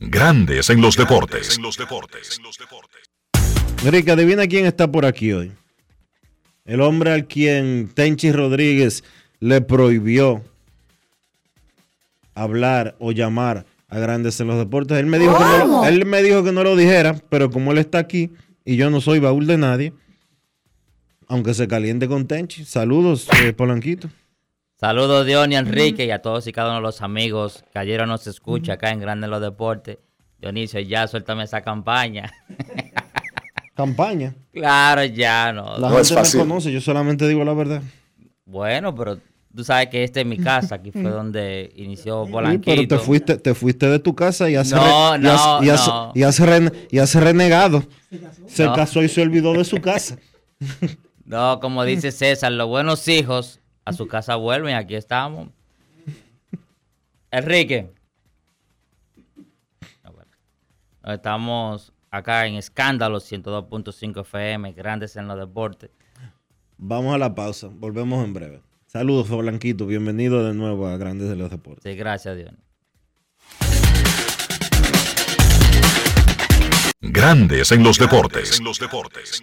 Grandes en los deportes. Enrique, adivina quién está por aquí hoy. El hombre al quien Tenchi Rodríguez le prohibió hablar o llamar a Grandes en los deportes. Él me dijo, que no, él me dijo que no lo dijera, pero como él está aquí y yo no soy baúl de nadie, aunque se caliente con Tenchi. Saludos, eh, Polanquito. Saludos, Diony, Enrique y a todos y cada uno de los amigos que ayer nos escucha acá en Grandes en los Deportes. Dionisio, ya suéltame esa campaña. ¿Campaña? Claro, ya no. La gente me conoce, yo solamente digo la verdad. Bueno, pero tú sabes que esta es mi casa, aquí fue donde inició Polanquito. Sí, pero te fuiste, te fuiste de tu casa y has, no, re, no, y has, no. y has, ren, y has renegado. Se casó, se casó y se olvidó de su casa. no, como dice César, los buenos hijos a su casa vuelven, aquí estamos. Enrique. Estamos acá en Escándalo 102.5 FM, grandes en los deportes. Vamos a la pausa, volvemos en breve. Saludos, Blanquito, bienvenido de nuevo a Grandes en los Deportes. Sí, gracias, Dios. Grandes en los deportes. En los deportes.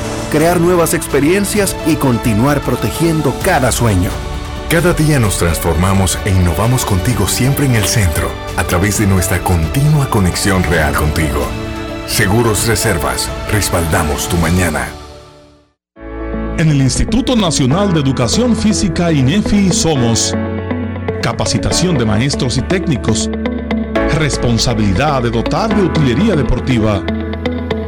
crear nuevas experiencias y continuar protegiendo cada sueño. Cada día nos transformamos e innovamos contigo siempre en el centro, a través de nuestra continua conexión real contigo. Seguros Reservas, respaldamos tu mañana. En el Instituto Nacional de Educación Física INEFI somos capacitación de maestros y técnicos, responsabilidad de dotar de utilería deportiva,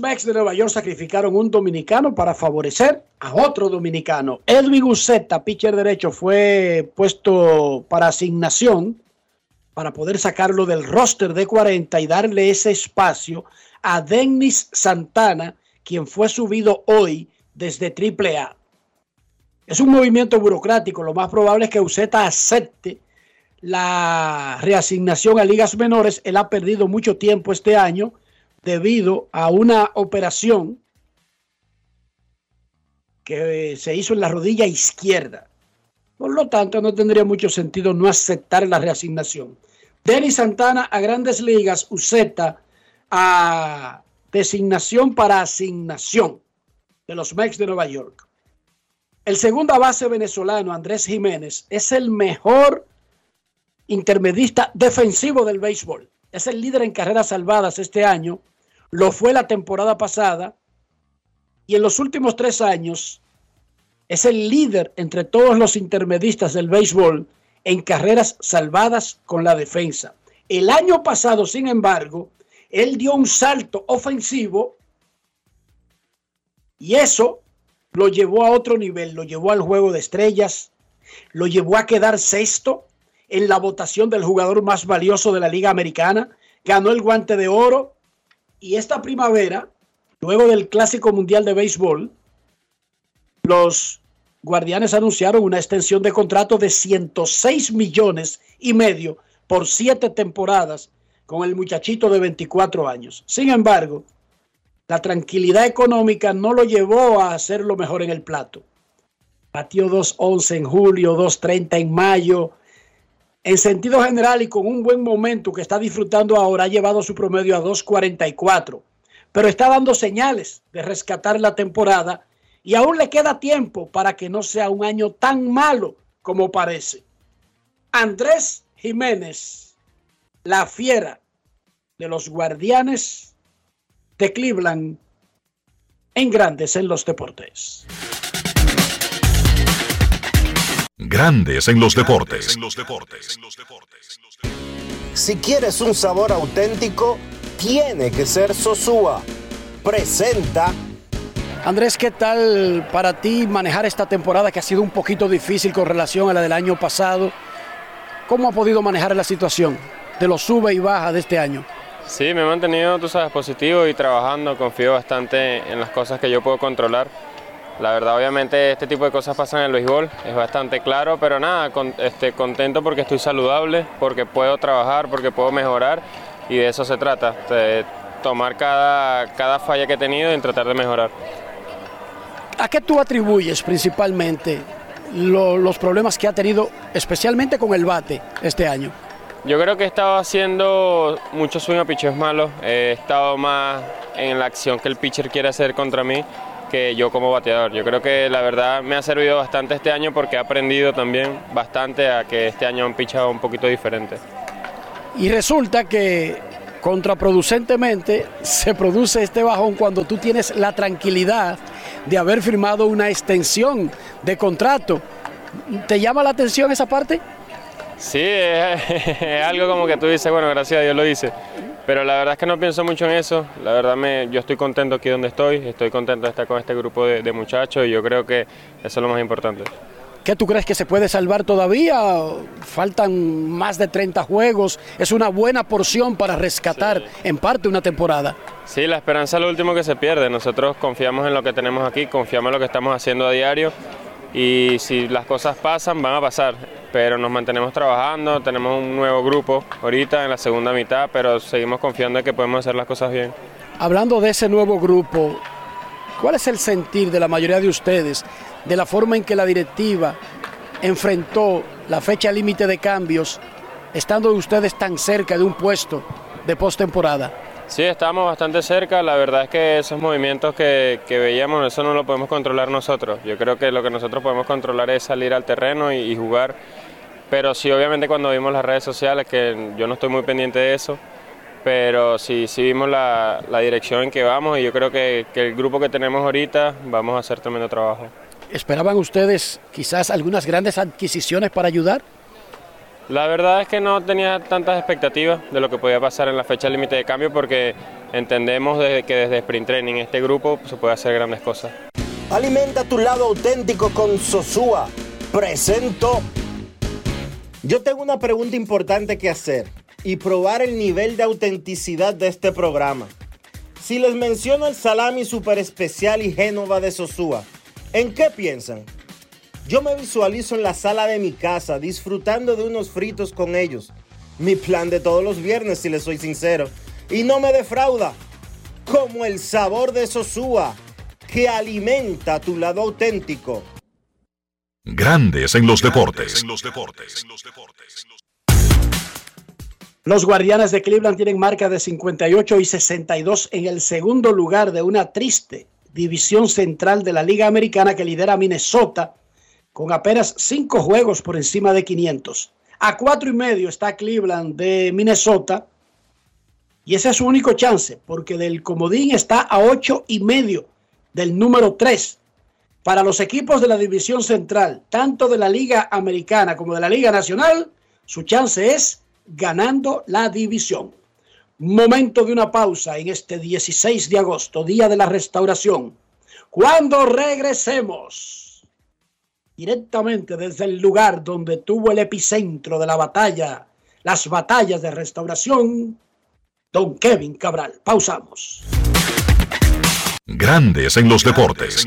Mets de Nueva York sacrificaron un dominicano para favorecer a otro dominicano. Edwin Uceta, pitcher derecho, fue puesto para asignación para poder sacarlo del roster de 40 y darle ese espacio a Dennis Santana, quien fue subido hoy desde AAA. Es un movimiento burocrático. Lo más probable es que Uceta acepte la reasignación a ligas menores. Él ha perdido mucho tiempo este año debido a una operación que se hizo en la rodilla izquierda. Por lo tanto, no tendría mucho sentido no aceptar la reasignación. Denis Santana a grandes ligas, Uceta a designación para asignación de los Mets de Nueva York. El segunda base venezolano, Andrés Jiménez, es el mejor intermedista defensivo del béisbol. Es el líder en carreras salvadas este año lo fue la temporada pasada y en los últimos tres años es el líder entre todos los intermedistas del béisbol en carreras salvadas con la defensa. El año pasado, sin embargo, él dio un salto ofensivo y eso lo llevó a otro nivel, lo llevó al juego de estrellas, lo llevó a quedar sexto en la votación del jugador más valioso de la Liga Americana, ganó el guante de oro, y esta primavera, luego del Clásico Mundial de Béisbol, los Guardianes anunciaron una extensión de contrato de 106 millones y medio por siete temporadas con el muchachito de 24 años. Sin embargo, la tranquilidad económica no lo llevó a hacer lo mejor en el plato. Batió 2.11 en julio, 2.30 en mayo, en sentido general y con un buen momento que está disfrutando ahora, ha llevado su promedio a 2.44, pero está dando señales de rescatar la temporada y aún le queda tiempo para que no sea un año tan malo como parece. Andrés Jiménez, la fiera de los guardianes de Cleveland en grandes en los deportes. Grandes en los deportes. Si quieres un sabor auténtico, tiene que ser Sosúa. Presenta. Andrés, ¿qué tal para ti manejar esta temporada que ha sido un poquito difícil con relación a la del año pasado? ¿Cómo ha podido manejar la situación de los sube y baja de este año? Sí, me he mantenido, tú sabes, positivo y trabajando. Confío bastante en las cosas que yo puedo controlar la verdad, obviamente, este tipo de cosas pasan en el béisbol, es bastante claro, pero nada, este, contento porque estoy saludable, porque puedo trabajar, porque puedo mejorar y de eso se trata, de tomar cada, cada falla que he tenido y tratar de mejorar. ¿A qué tú atribuyes principalmente los problemas que ha tenido, especialmente con el bate este año? Yo creo que he estado haciendo muchos swing a pitchers malos, he estado más en la acción que el pitcher quiere hacer contra mí que yo como bateador. Yo creo que la verdad me ha servido bastante este año porque he aprendido también bastante a que este año han pichado un poquito diferente. Y resulta que contraproducentemente se produce este bajón cuando tú tienes la tranquilidad de haber firmado una extensión de contrato. ¿Te llama la atención esa parte? Sí, es, algo como que tú dices, bueno, gracias a Dios lo hice. Pero la verdad es que no pienso mucho en eso. La verdad, me, yo estoy contento aquí donde estoy. Estoy contento de estar con este grupo de, muchachos y yo creo que eso es lo más importante. ¿Qué tú crees que se puede salvar todavía? Faltan más de 30 juegos. Es una buena porción para rescatar en parte una temporada. Sí, la esperanza es lo último que se pierde. Nosotros confiamos en lo que tenemos aquí, confiamos en lo que estamos haciendo a diario y si las cosas pasan, van a pasar. Pero nos mantenemos trabajando, tenemos un nuevo grupo ahorita en la segunda mitad, pero seguimos confiando en que podemos hacer las cosas bien. Hablando de ese nuevo grupo, ¿cuál es el sentir de la mayoría de ustedes de la forma en que la directiva enfrentó la fecha límite de cambios, estando ustedes tan cerca de un puesto de postemporada? Sí, estamos bastante cerca. La verdad es que esos movimientos que, veíamos, eso no lo podemos controlar nosotros. Yo creo que lo que nosotros podemos controlar es salir al terreno y, jugar. Pero sí, obviamente cuando vimos las redes sociales, que yo no estoy muy pendiente de eso, pero sí, sí vimos la, dirección en que vamos y yo creo que, que el grupo que tenemos ahorita vamos a hacer tremendo trabajo. ¿Esperaban ustedes quizás algunas grandes adquisiciones para ayudar? La verdad es que no tenía tantas expectativas de lo que podía pasar en la fecha límite de cambio porque entendemos que desde Sprint Training este grupo se puede hacer grandes cosas. Alimenta tu lado auténtico con Sosúa. Presento. Yo tengo una pregunta importante que hacer y probar el nivel de autenticidad de este programa. Si les menciono el salami super especial y Génova de Sosúa, ¿en qué piensan? Yo me visualizo en la sala de mi casa disfrutando de unos fritos con ellos. Mi plan de todos los viernes, si les soy sincero. Y no me defrauda. Como el sabor de Sosúa, que alimenta tu lado auténtico. Grandes en los deportes. Los Guardianes de Cleveland tienen marca de 58 y 62 en el segundo lugar de una triste división central de la Liga Americana que lidera Minnesota con apenas cinco juegos por encima de 500. A cuatro y medio está Cleveland de Minnesota. Y ese es su único chance, porque del comodín está a ocho y medio del número tres. Para los equipos de la división central, tanto de la Liga Americana como de la Liga Nacional, su chance es ganando la división. Momento de una pausa en este 16 de agosto, día de la restauración. Cuando regresemos directamente desde el lugar donde tuvo el epicentro de la batalla, las batallas de restauración, don Kevin Cabral. Pausamos. Grandes en los deportes.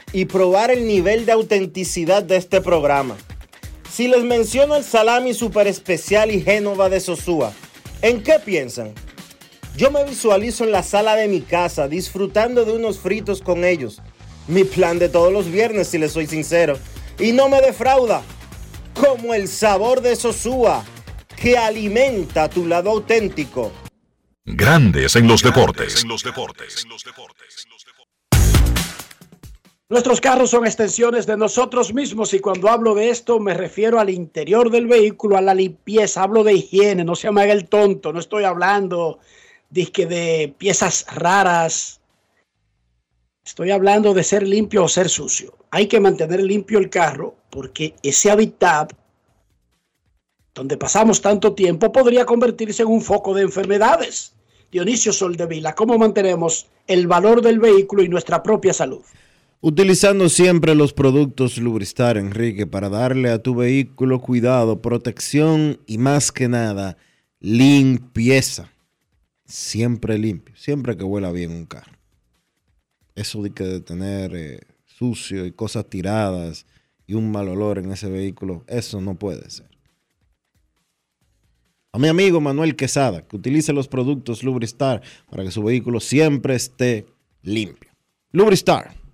y probar el nivel de autenticidad de este programa. Si les menciono el salami super especial y Génova de Sosúa, ¿en qué piensan? Yo me visualizo en la sala de mi casa disfrutando de unos fritos con ellos. Mi plan de todos los viernes, si les soy sincero. Y no me defrauda. Como el sabor de Sosúa, que alimenta tu lado auténtico. Grandes en los deportes. Nuestros carros son extensiones de nosotros mismos y cuando hablo de esto me refiero al interior del vehículo, a la limpieza, hablo de higiene, no se me haga el tonto, no estoy hablando de, de piezas raras, estoy hablando de ser limpio o ser sucio. Hay que mantener limpio el carro porque ese hábitat donde pasamos tanto tiempo podría convertirse en un foco de enfermedades. Dionisio Soldevila, ¿cómo mantenemos el valor del vehículo y nuestra propia salud? Utilizando siempre los productos Lubristar, Enrique, para darle a tu vehículo cuidado, protección y más que nada, limpieza. Siempre limpio, siempre que huela bien un carro. Eso de que de tener eh, sucio y cosas tiradas y un mal olor en ese vehículo, eso no puede ser. A mi amigo Manuel Quesada, que utilice los productos Lubristar para que su vehículo siempre esté limpio. Lubristar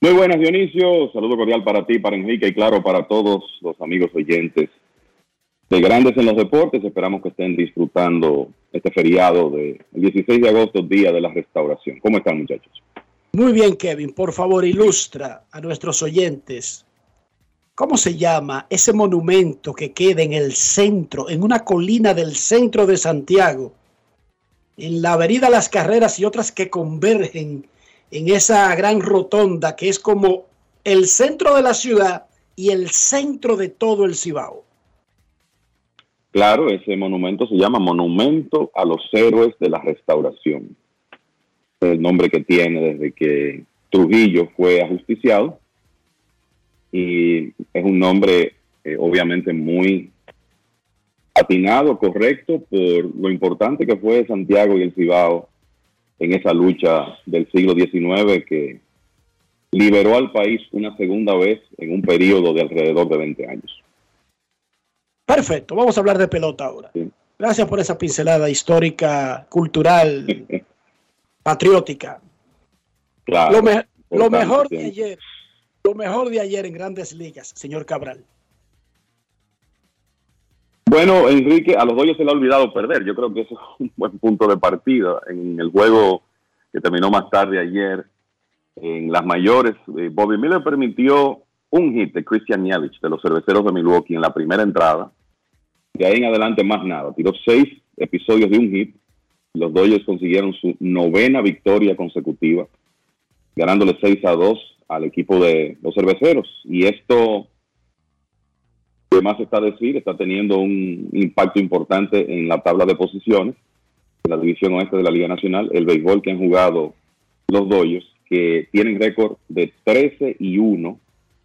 Muy buenas, Dionisio. Saludo cordial para ti, para Enrique y claro, para todos los amigos oyentes de Grandes en los Deportes. Esperamos que estén disfrutando este feriado del 16 de agosto, Día de la Restauración. ¿Cómo están, muchachos? Muy bien, Kevin. Por favor, ilustra a nuestros oyentes ¿Cómo se llama ese monumento que queda en el centro, en una colina del centro de Santiago? En la avenida Las Carreras y otras que convergen en esa gran rotonda que es como el centro de la ciudad y el centro de todo el Cibao. Claro, ese monumento se llama Monumento a los Héroes de la Restauración. Es el nombre que tiene desde que Trujillo fue ajusticiado. Y es un nombre eh, obviamente muy atinado, correcto, por lo importante que fue Santiago y el Cibao en esa lucha del siglo XIX que liberó al país una segunda vez en un periodo de alrededor de 20 años. Perfecto, vamos a hablar de pelota ahora. Gracias por esa pincelada histórica, cultural, patriótica. Claro, lo, lo mejor de ayer, lo mejor de ayer en grandes ligas, señor Cabral. Bueno, Enrique, a los Dodgers se le ha olvidado perder. Yo creo que eso es un buen punto de partida. En el juego que terminó más tarde ayer, en las mayores, eh, Bobby Miller permitió un hit de Christian Yelich de los cerveceros de Milwaukee en la primera entrada. De ahí en adelante más nada. Tiró seis episodios de un hit. Los Dodgers consiguieron su novena victoria consecutiva, ganándole 6 a 2 al equipo de los cerveceros. Y esto más está decir, está teniendo un impacto importante en la tabla de posiciones, en la división oeste de la Liga Nacional, el béisbol que han jugado los Dodgers, que tienen récord de 13 y 1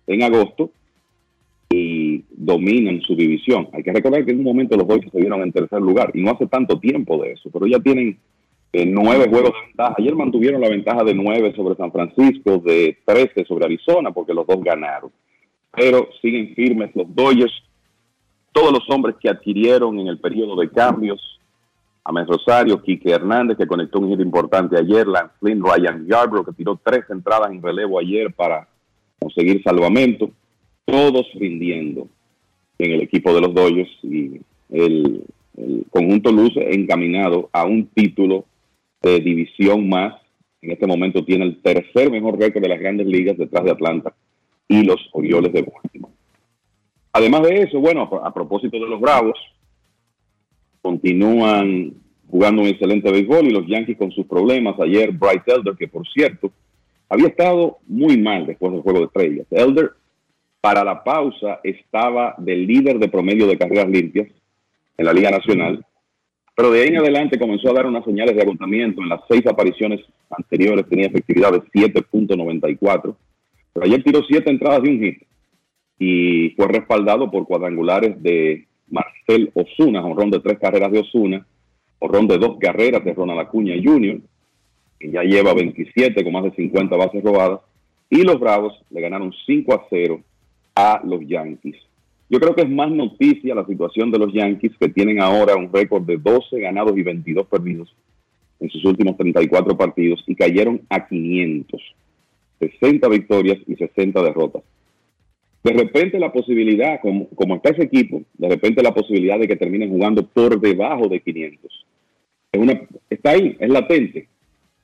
en agosto y dominan su división. Hay que recordar que en un momento los Dodgers se vieron en tercer lugar y no hace tanto tiempo de eso, pero ya tienen eh, nueve juegos de ventaja. Ayer mantuvieron la ventaja de nueve sobre San Francisco, de 13 sobre Arizona, porque los dos ganaron pero siguen firmes los Dodgers. Todos los hombres que adquirieron en el periodo de cambios, Amés Rosario, Quique Hernández, que conectó un hit importante ayer, Lance Flynn, Ryan Yarbrough, que tiró tres entradas en relevo ayer para conseguir salvamento, todos rindiendo en el equipo de los Dodgers y el, el conjunto luce encaminado a un título de división más. En este momento tiene el tercer mejor récord de las grandes ligas detrás de Atlanta y los Orioles de Baltimore. Además de eso, bueno, a, propósito de los Bravos, continúan jugando un excelente béisbol y los Yankees con sus problemas. Ayer Bright Elder, que por cierto había estado muy mal después del juego de estrellas. Elder, para la pausa, estaba del líder de promedio de carreras limpias en la Liga Nacional, pero de ahí en adelante comenzó a dar unas señales de agotamiento. En las seis apariciones anteriores tenía efectividad de 7.94 pero ayer tiró siete entradas de un hit y fue respaldado por cuadrangulares de Marcel Osuna, honrón de tres carreras de Osuna, honrón de dos carreras de Ronald Acuña Jr., que ya lleva 27 con más de 50 bases robadas, y los Bravos le ganaron 5 a 0 a los Yankees. Yo creo que es más noticia la situación de los Yankees que tienen ahora un récord de 12 ganados y 22 perdidos en sus últimos 34 partidos y cayeron a 500, 60 victorias y 60 derrotas. De repente la posibilidad, como, como está ese equipo, de repente la posibilidad de que terminen jugando por debajo de 500. Es una, está ahí, es latente.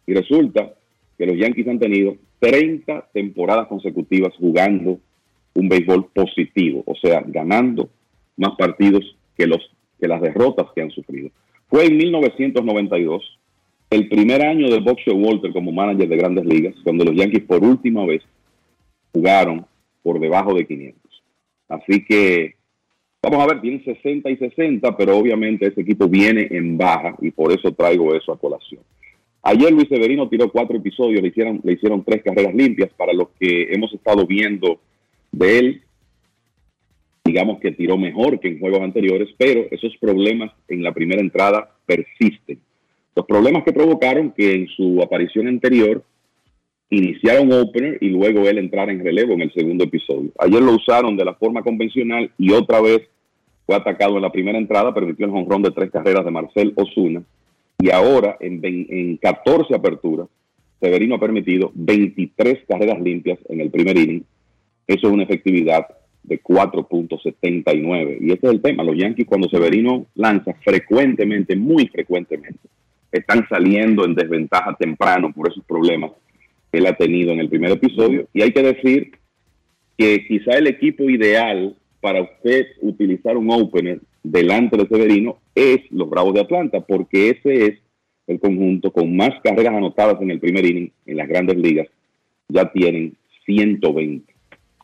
Y resulta que los Yankees han tenido 30 temporadas consecutivas jugando un béisbol positivo, o sea, ganando más partidos que, los, que las derrotas que han sufrido. Fue en 1992, el primer año de Bob Walter como manager de grandes ligas, cuando los Yankees por última vez jugaron por debajo de 500. Así que, vamos a ver, tienen 60 y 60, pero obviamente ese equipo viene en baja y por eso traigo eso a colación. Ayer Luis Severino tiró cuatro episodios, le hicieron, le hicieron tres carreras limpias para los que hemos estado viendo de él. Digamos que tiró mejor que en juegos anteriores, pero esos problemas en la primera entrada persisten. Los problemas que provocaron que en su aparición anterior iniciara un opener y luego él entrara en relevo en el segundo episodio. Ayer lo usaron de la forma convencional y otra vez fue atacado en la primera entrada, permitió el jonrón de tres carreras de Marcel Osuna y ahora en, en 14 aperturas, Severino ha permitido 23 carreras limpias en el primer inning. Eso es una efectividad de 4.79. Y ese es el tema. Los Yankees cuando Severino lanza frecuentemente, muy frecuentemente, están saliendo en desventaja temprano por esos problemas que él ha tenido en el primer episodio. Y hay que decir que quizá el equipo ideal para usted utilizar un opener delante de Severino es los Bravos de Atlanta, porque ese es el conjunto con más carreras anotadas en el primer inning en las grandes ligas. Ya tienen 120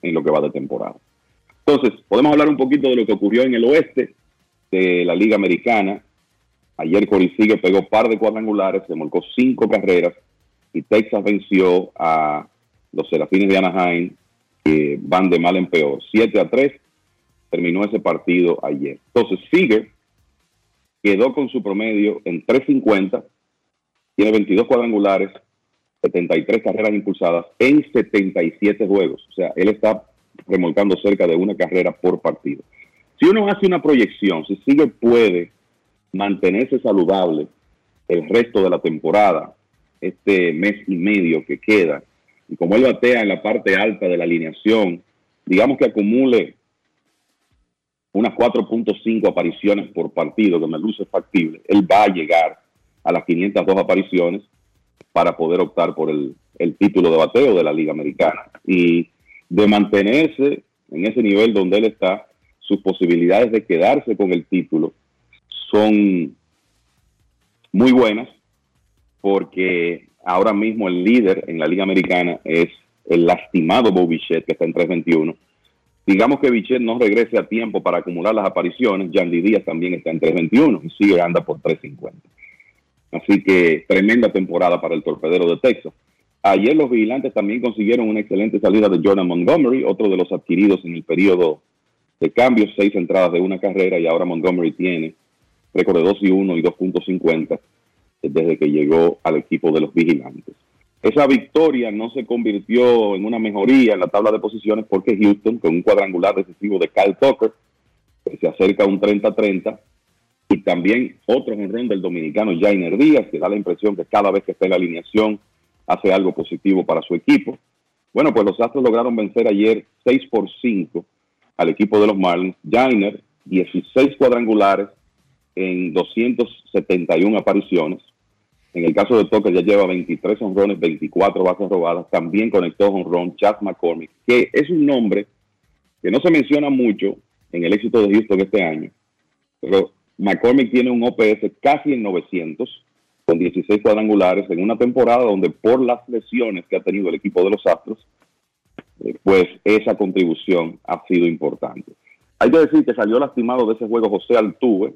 en lo que va de temporada. Entonces, podemos hablar un poquito de lo que ocurrió en el oeste de la Liga Americana. Ayer Corey Sigue pegó par de cuadrangulares, se cinco carreras y Texas venció a los Serafines de Anaheim, que van de mal en peor. 7 a 3 terminó ese partido ayer. Entonces, Sigue quedó con su promedio en 350, tiene 22 cuadrangulares, 73 carreras impulsadas en 77 juegos. O sea, él está remolcando cerca de una carrera por partido. Si uno hace una proyección, si Sigue puede mantenerse saludable el resto de la temporada, este mes y medio que queda, y como él batea en la parte alta de la alineación, digamos que acumule unas 4.5 apariciones por partido, que me luce factible, él va a llegar a las 502 apariciones para poder optar por el, el título de bateo de la Liga Americana. Y de mantenerse en ese nivel donde él está, sus posibilidades de quedarse con el título son muy buenas porque ahora mismo el líder en la Liga Americana es el lastimado Bobby que está en 321 Digamos que Bichet no regrese a tiempo para acumular las apariciones. Yandy Díaz también está en 3.21 y sigue anda por 3.50. Así que tremenda temporada para el torpedero de Texas. Ayer los vigilantes también consiguieron una excelente salida de Jordan Montgomery, otro de los adquiridos en el periodo de cambios, seis entradas de una carrera y ahora Montgomery tiene récord de 2 y 1 y 2.50 desde que llegó al equipo de los vigilantes. Esa victoria no se convirtió en una mejoría en la tabla de posiciones porque Houston, con un cuadrangular decisivo de Kyle Tucker, que se acerca a un 30-30, y también otro jonrón del dominicano Jainer Díaz, que da la impresión que cada vez que está en la alineación hace algo positivo para su equipo. Bueno, pues los Astros lograron vencer ayer 6 por 5 al equipo de los Marlins. Jainer, 16 cuadrangulares en 271 apariciones. En el caso de Tucker ya lleva 23 honrones, 24 bases robadas. También conectó honrón Chad McCormick, que es un nombre que no se menciona mucho en el éxito de Houston este año. Pero McCormick tiene un OPS casi en 900, con 16 cuadrangulares, en una temporada donde por las lesiones que ha tenido el equipo de los Astros, eh, pues esa contribución ha sido importante. Hay que decir que salió lastimado de ese juego José Altuve,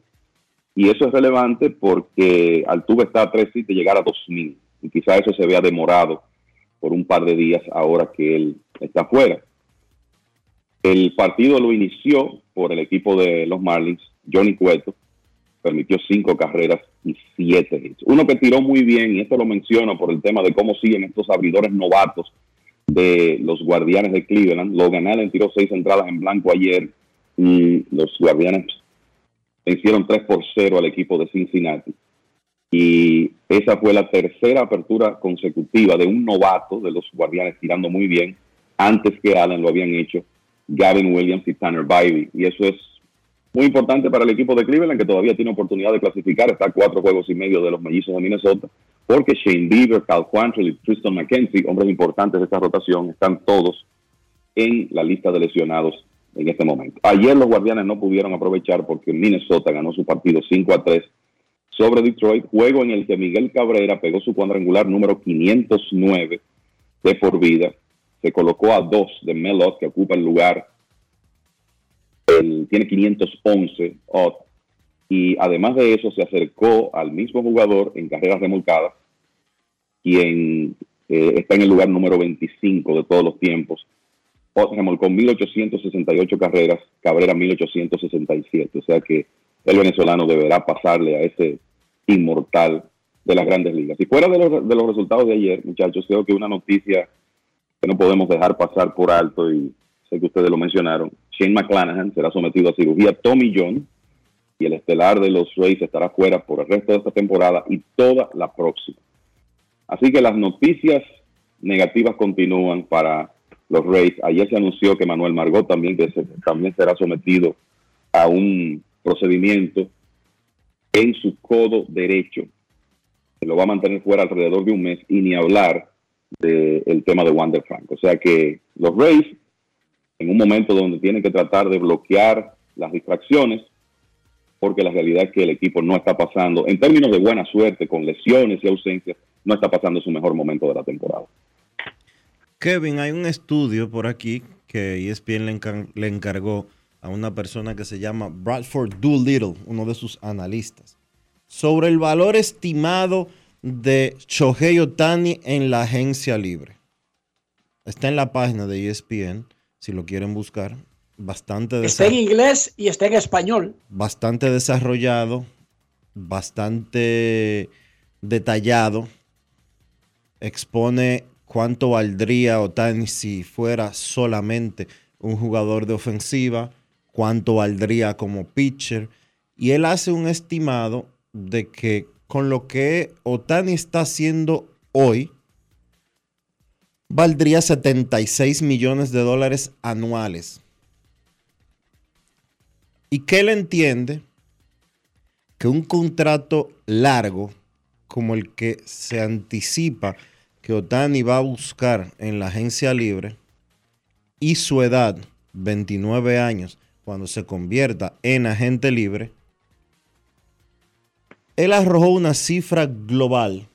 y eso es relevante porque Altuve está a tres de llegar a 2000. Y quizá eso se vea demorado por un par de días ahora que él está fuera. El partido lo inició por el equipo de los Marlins, Johnny Cueto, permitió cinco carreras y siete hits. Uno que tiró muy bien, y esto lo menciono por el tema de cómo siguen estos abridores novatos de los Guardianes de Cleveland. Logan Allen tiró seis entradas en blanco ayer y los Guardianes vencieron 3 por 0 al equipo de Cincinnati. Y esa fue la tercera apertura consecutiva de un novato de los Guardianes tirando muy bien. Antes que Allen lo habían hecho Gavin Williams y Tanner Bybee. Y eso es muy importante para el equipo de Cleveland, que todavía tiene oportunidad de clasificar. Está a cuatro juegos y medio de los mellizos de Minnesota. Porque Shane Bieber, Cal Quantrill y Tristan McKenzie, hombres importantes de esta rotación, están todos en la lista de lesionados en este momento. Ayer los Guardianes no pudieron aprovechar porque Minnesota ganó su partido 5 a 3 sobre Detroit, juego en el que Miguel Cabrera pegó su cuadrangular número 509 de por vida, se colocó a dos de Melot, que ocupa el lugar, tiene 511 y además de eso se acercó al mismo jugador en carreras remolcadas, quien eh, está en el lugar número 25 de todos los tiempos. Remolcó 1868 carreras, Cabrera 1867, o sea que el venezolano deberá pasarle a ese inmortal de las grandes ligas. Y fuera de los, de los resultados de ayer, muchachos, creo que una noticia que no podemos dejar pasar por alto, y sé que ustedes lo mencionaron, Shane McClanahan será sometido a cirugía Tommy John y el estelar de los Rays estará fuera por el resto de esta temporada y toda la próxima. Así que las noticias negativas continúan para los Rays. Ayer se anunció que Manuel Margot también, también será sometido a un procedimiento en su codo derecho. Se lo va a mantener fuera alrededor de un mes y ni hablar del tema de Wander Frank. O sea que los Rays, en un momento donde tienen que tratar de bloquear las distracciones, porque la realidad es que el equipo no está pasando, en términos de buena suerte, con lesiones y ausencias, no está pasando su mejor momento de la temporada. Kevin, hay un estudio por aquí que ESPN le, le encargó a una persona que se llama Bradford Doolittle, uno de sus analistas, sobre el valor estimado de Shohei Otani en la agencia libre. Está en la página de ESPN, si lo quieren buscar. Bastante está en inglés y está en español. Bastante desarrollado, bastante detallado. Expone cuánto valdría Otani si fuera solamente un jugador de ofensiva, cuánto valdría como pitcher. Y él hace un estimado de que con lo que Otani está haciendo hoy, valdría 76 millones de dólares anuales. Y que él entiende que un contrato largo como el que se anticipa que Otani va a buscar en la agencia libre y su edad, 29 años, cuando se convierta en agente libre, él arrojó una cifra global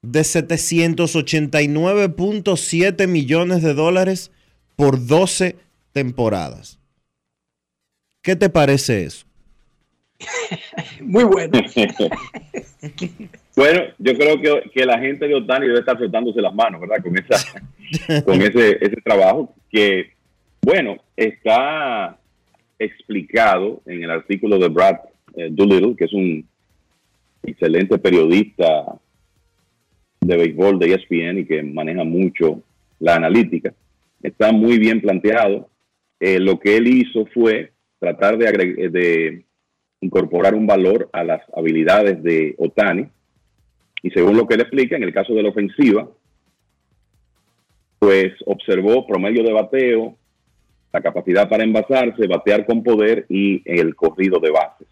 de 789.7 millones de dólares por 12 temporadas. ¿Qué te parece eso? Muy bueno. bueno, yo creo que, que, la gente de Otani debe estar frotándose las manos, ¿verdad? Con, esa, con ese, ese trabajo que bueno, está explicado en el artículo de Brad eh, Doolittle, que es un excelente periodista de béisbol de ESPN y que maneja mucho la analítica. Está muy bien planteado. Eh, lo que él hizo fue tratar de, de incorporar un valor a las habilidades de Otani. Y según lo que él explica, en el caso de la ofensiva, pues observó promedio de bateo, la capacidad para envasarse, batear con poder y el corrido de bases.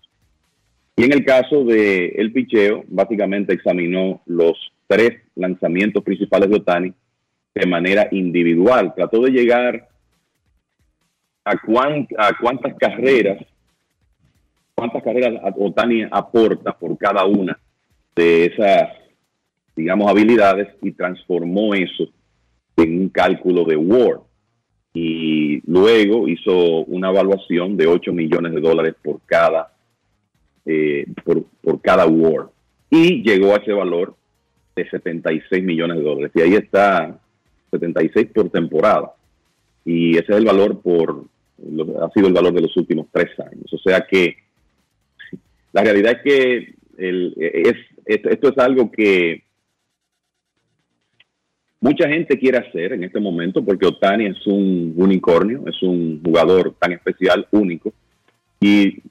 Y en el caso de el picheo, básicamente examinó los tres lanzamientos principales de Otani de manera individual. Trató de llegar a, a cuántas carreras, cuántas carreras Otani aporta por cada una de esas, digamos, habilidades y transformó eso en un cálculo de Ward y luego hizo una evaluación de 8 millones de dólares por cada, eh, por, cada award y llegó a ese valor de 76 millones de dólares. Y ahí está 76 por temporada. Y ese es el valor por, ha sido el valor de los últimos tres años. O sea que la realidad es que el, es, esto es algo que mucha gente quiere hacer en este momento porque Otani es un unicornio, es un jugador tan especial, único. Y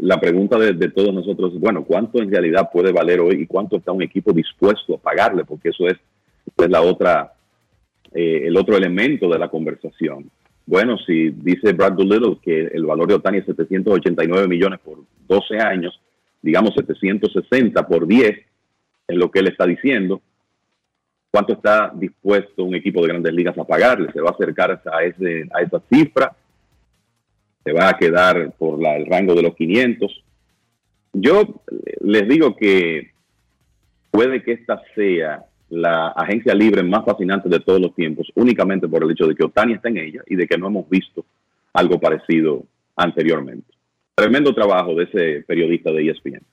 la pregunta de, de todos nosotros es, bueno, ¿cuánto en realidad puede valer hoy y cuánto está un equipo dispuesto a pagarle? Porque eso es, es la otra, eh, el otro elemento de la conversación. Bueno, si dice Brad Doolittle que el valor de Otani es 789 millones por 12 años, digamos 760 por 10, es lo que él está diciendo. ¿Cuánto está dispuesto un equipo de grandes ligas a pagarle? ¿Se va a acercar a, ese, a esa cifra? ¿Se va a quedar por el rango de los 500? Yo les digo que puede que esta sea la agencia libre más fascinante de todos los tiempos, únicamente por el hecho de que Otani está en ella y de que no hemos visto algo parecido anteriormente. Tremendo trabajo de ese periodista de ESPN.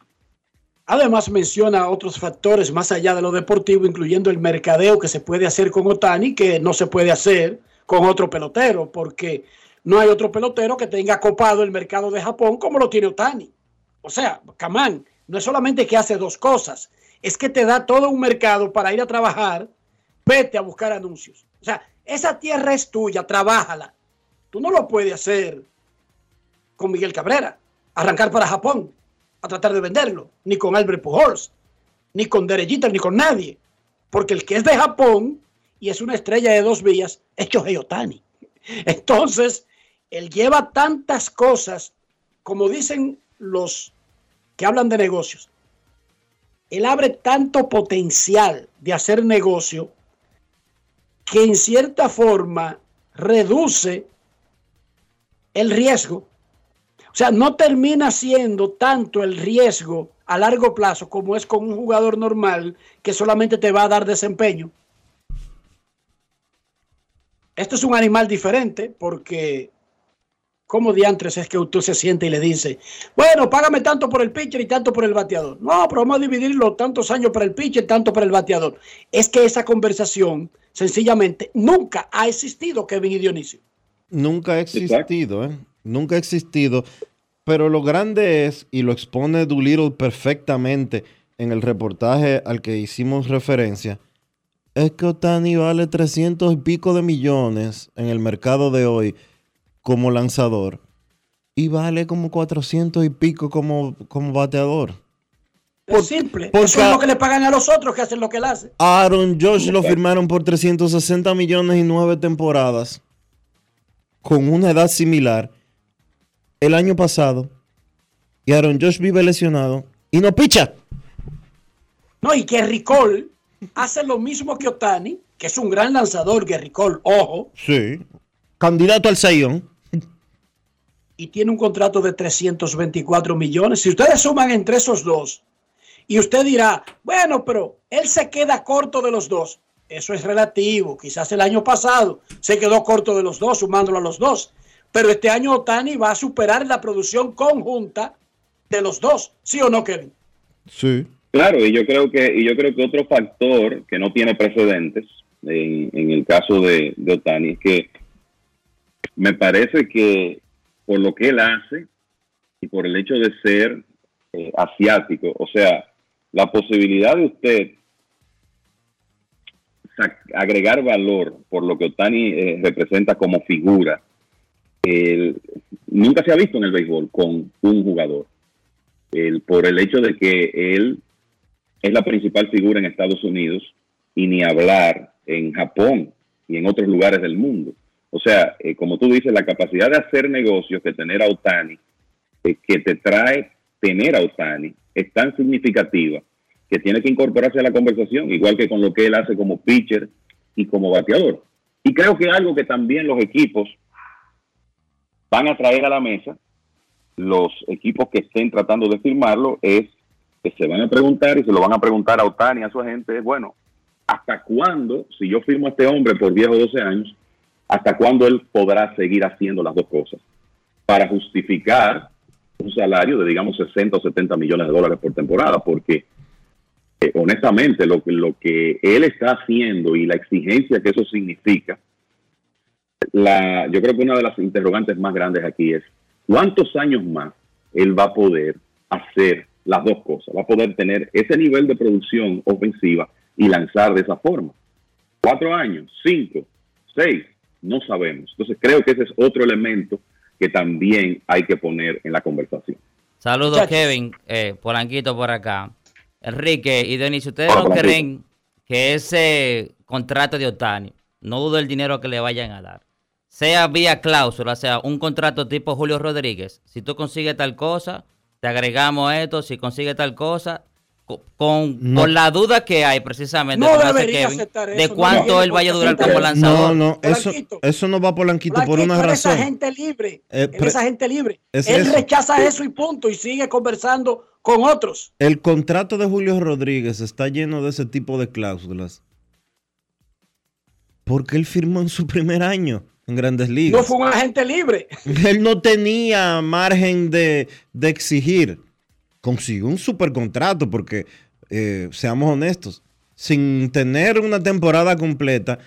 Además menciona otros factores más allá de lo deportivo, incluyendo el mercadeo que se puede hacer con Otani, que no se puede hacer con otro pelotero, porque no hay otro pelotero que tenga copado el mercado de Japón como lo tiene Otani. O sea, Camán, no es solamente que hace dos cosas, es que te da todo un mercado para ir a trabajar, vete a buscar anuncios. O sea, esa tierra es tuya, trabájala. Tú no lo puedes hacer con Miguel Cabrera, arrancar para Japón a tratar de venderlo, ni con Albert Pujols, ni con Derechita, ni con nadie. Porque el que es de Japón y es una estrella de dos vías es Shohei Otani. Entonces, él lleva tantas cosas, como dicen los que hablan de negocios, él abre tanto potencial de hacer negocio que en cierta forma reduce el riesgo. O sea, no termina siendo tanto el riesgo a largo plazo como es con un jugador normal que solamente te va a dar desempeño. Esto es un animal diferente porque ¿Cómo diantres es que usted se siente y le dice, bueno, págame tanto por el pitcher y tanto por el bateador? No, pero vamos a dividirlo tantos años para el pitcher, tanto para el bateador. Es que esa conversación sencillamente nunca ha existido, Kevin y Dionisio. Nunca ha existido, ¿eh? Nunca ha existido. Pero lo grande es, y lo expone Doolittle perfectamente en el reportaje al que hicimos referencia, es que Otani vale 300 y pico de millones en el mercado de hoy como lanzador y vale como 400 y pico como, como bateador. Es simple. Eso es lo que le pagan a los otros que hacen lo que él hace. Aaron Josh lo firmaron por 360 millones y nueve temporadas con una edad similar el año pasado y Aaron Josh vive lesionado y no picha. No, y que Ricol hace lo mismo que Otani, que es un gran lanzador, Gary Cole, ojo. Sí. Candidato al Sayón. Y tiene un contrato de 324 millones. Si ustedes suman entre esos dos, y usted dirá, bueno, pero él se queda corto de los dos. Eso es relativo. Quizás el año pasado se quedó corto de los dos, sumándolo a los dos. Pero este año Otani va a superar la producción conjunta de los dos. ¿Sí o no, Kevin? Sí. Claro, y yo creo que, y yo creo que otro factor que no tiene precedentes en, en el caso de, de Otani es que me parece que por lo que él hace y por el hecho de ser eh, asiático, o sea, la posibilidad de usted agregar valor por lo que Otani eh, representa como figura, nunca se ha visto en el béisbol con un jugador. El, por el hecho de que él es la principal figura en Estados Unidos y ni hablar en Japón y en otros lugares del mundo. O sea, eh, como tú dices, la capacidad de hacer negocios que tener a Otani, eh, que te trae tener a Otani, es tan significativa que tiene que incorporarse a la conversación, igual que con lo que él hace como pitcher y como bateador. Y creo que algo que también los equipos van a traer a la mesa, los equipos que estén tratando de firmarlo, es que se van a preguntar y se lo van a preguntar a Otani, a su agente, es bueno, ¿hasta cuándo, si yo firmo a este hombre por 10 o 12 años, hasta cuándo él podrá seguir haciendo las dos cosas? Para justificar un salario de, digamos, 60 o 70 millones de dólares por temporada, porque eh, honestamente lo, lo que él está haciendo y la exigencia que eso significa, la, yo creo que una de las interrogantes más grandes aquí es, ¿cuántos años más él va a poder hacer las dos cosas? Va a poder tener ese nivel de producción ofensiva y lanzar de esa forma. cuatro años, cinco, seis, no sabemos. Entonces creo que ese es otro elemento que también hay que poner en la conversación. Saludos, Kevin. Eh, Polanquito por acá. Enrique y Denis, ¿ustedes no creen que ese contrato de Otani, no dudo el dinero que le vayan a dar, sea vía cláusula, sea un contrato tipo Julio Rodríguez? Si tú consigues tal cosa, te agregamos esto, si consigues tal cosa, con, la duda que hay precisamente de cuánto él vaya a durar como lanzador. No, no, eso, eso no va por Lanquito por una razón. Esa gente libre, eh, esa gente libre. él rechaza eso y punto y sigue conversando con otros. El contrato de Julio Rodríguez está lleno de ese tipo de cláusulas. Porque él firmó en su primer año en grandes ligas. No fue un agente libre. Él no tenía margen de, de exigir consiguió un super contrato porque, eh, seamos honestos, sin tener una temporada completa,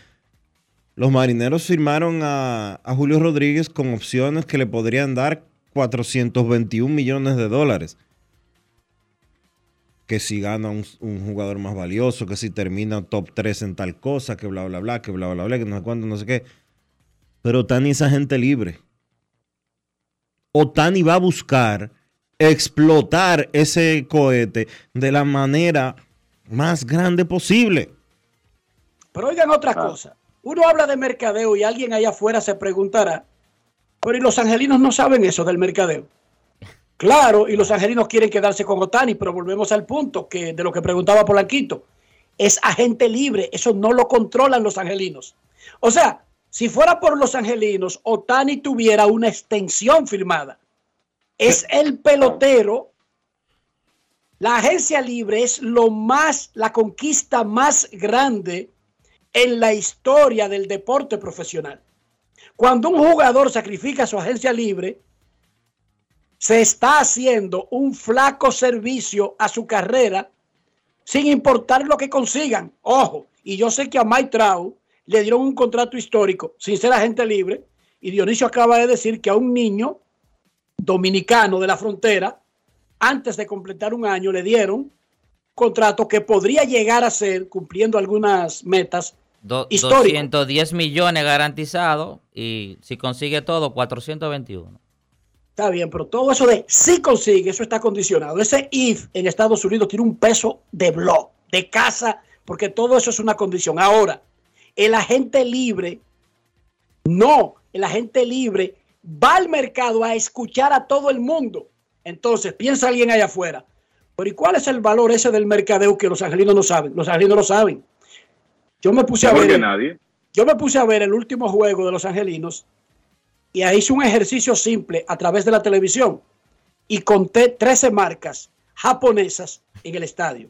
los marineros firmaron a, Julio Rodríguez con opciones que le podrían dar 421 millones de dólares. Que si gana un, un, jugador más valioso, que si termina top 3 en tal cosa, que bla, bla, bla, que bla, bla, bla, que no sé cuándo, no sé qué. Pero Tani es agente libre. O Tani va a buscar explotar ese cohete de la manera más grande posible. Pero oigan otra ah. cosa. Uno habla de mercadeo y alguien allá afuera se preguntará, pero ¿y los angelinos no saben eso del mercadeo? Claro, y los angelinos quieren quedarse con Otani, pero volvemos al punto que de lo que preguntaba Polanquito. Es agente libre, eso no lo controlan los angelinos. O sea, si fuera por los angelinos, Otani tuviera una extensión firmada es el pelotero. La agencia libre es lo más, la conquista más grande en la historia del deporte profesional. Cuando un jugador sacrifica su agencia libre, se está haciendo un flaco servicio a su carrera sin importar lo que consigan. Ojo, y yo sé que a Mike Trout le dieron un contrato histórico sin ser agente libre, y Dionisio acaba de decir que a un niño dominicano de la frontera, antes de completar un año, le dieron contrato que podría llegar a ser, cumpliendo algunas metas, Do, 210 millones garantizados y si consigue todo, 421. Está bien, pero todo eso de si consigue, eso está condicionado. Ese if en Estados Unidos tiene un peso de blog, de casa, porque todo eso es una condición. Ahora, el agente libre, no, el agente libre va al mercado a escuchar a todo el mundo. Entonces, piensa alguien allá afuera. Pero ¿y cuál es el valor ese del mercadeo que los angelinos no saben? Los angelinos lo saben. Yo me puse a ver. nadie. Yo me puse a ver el último juego de los angelinos y ahí hice un ejercicio simple a través de la televisión y conté 13 marcas japonesas en el estadio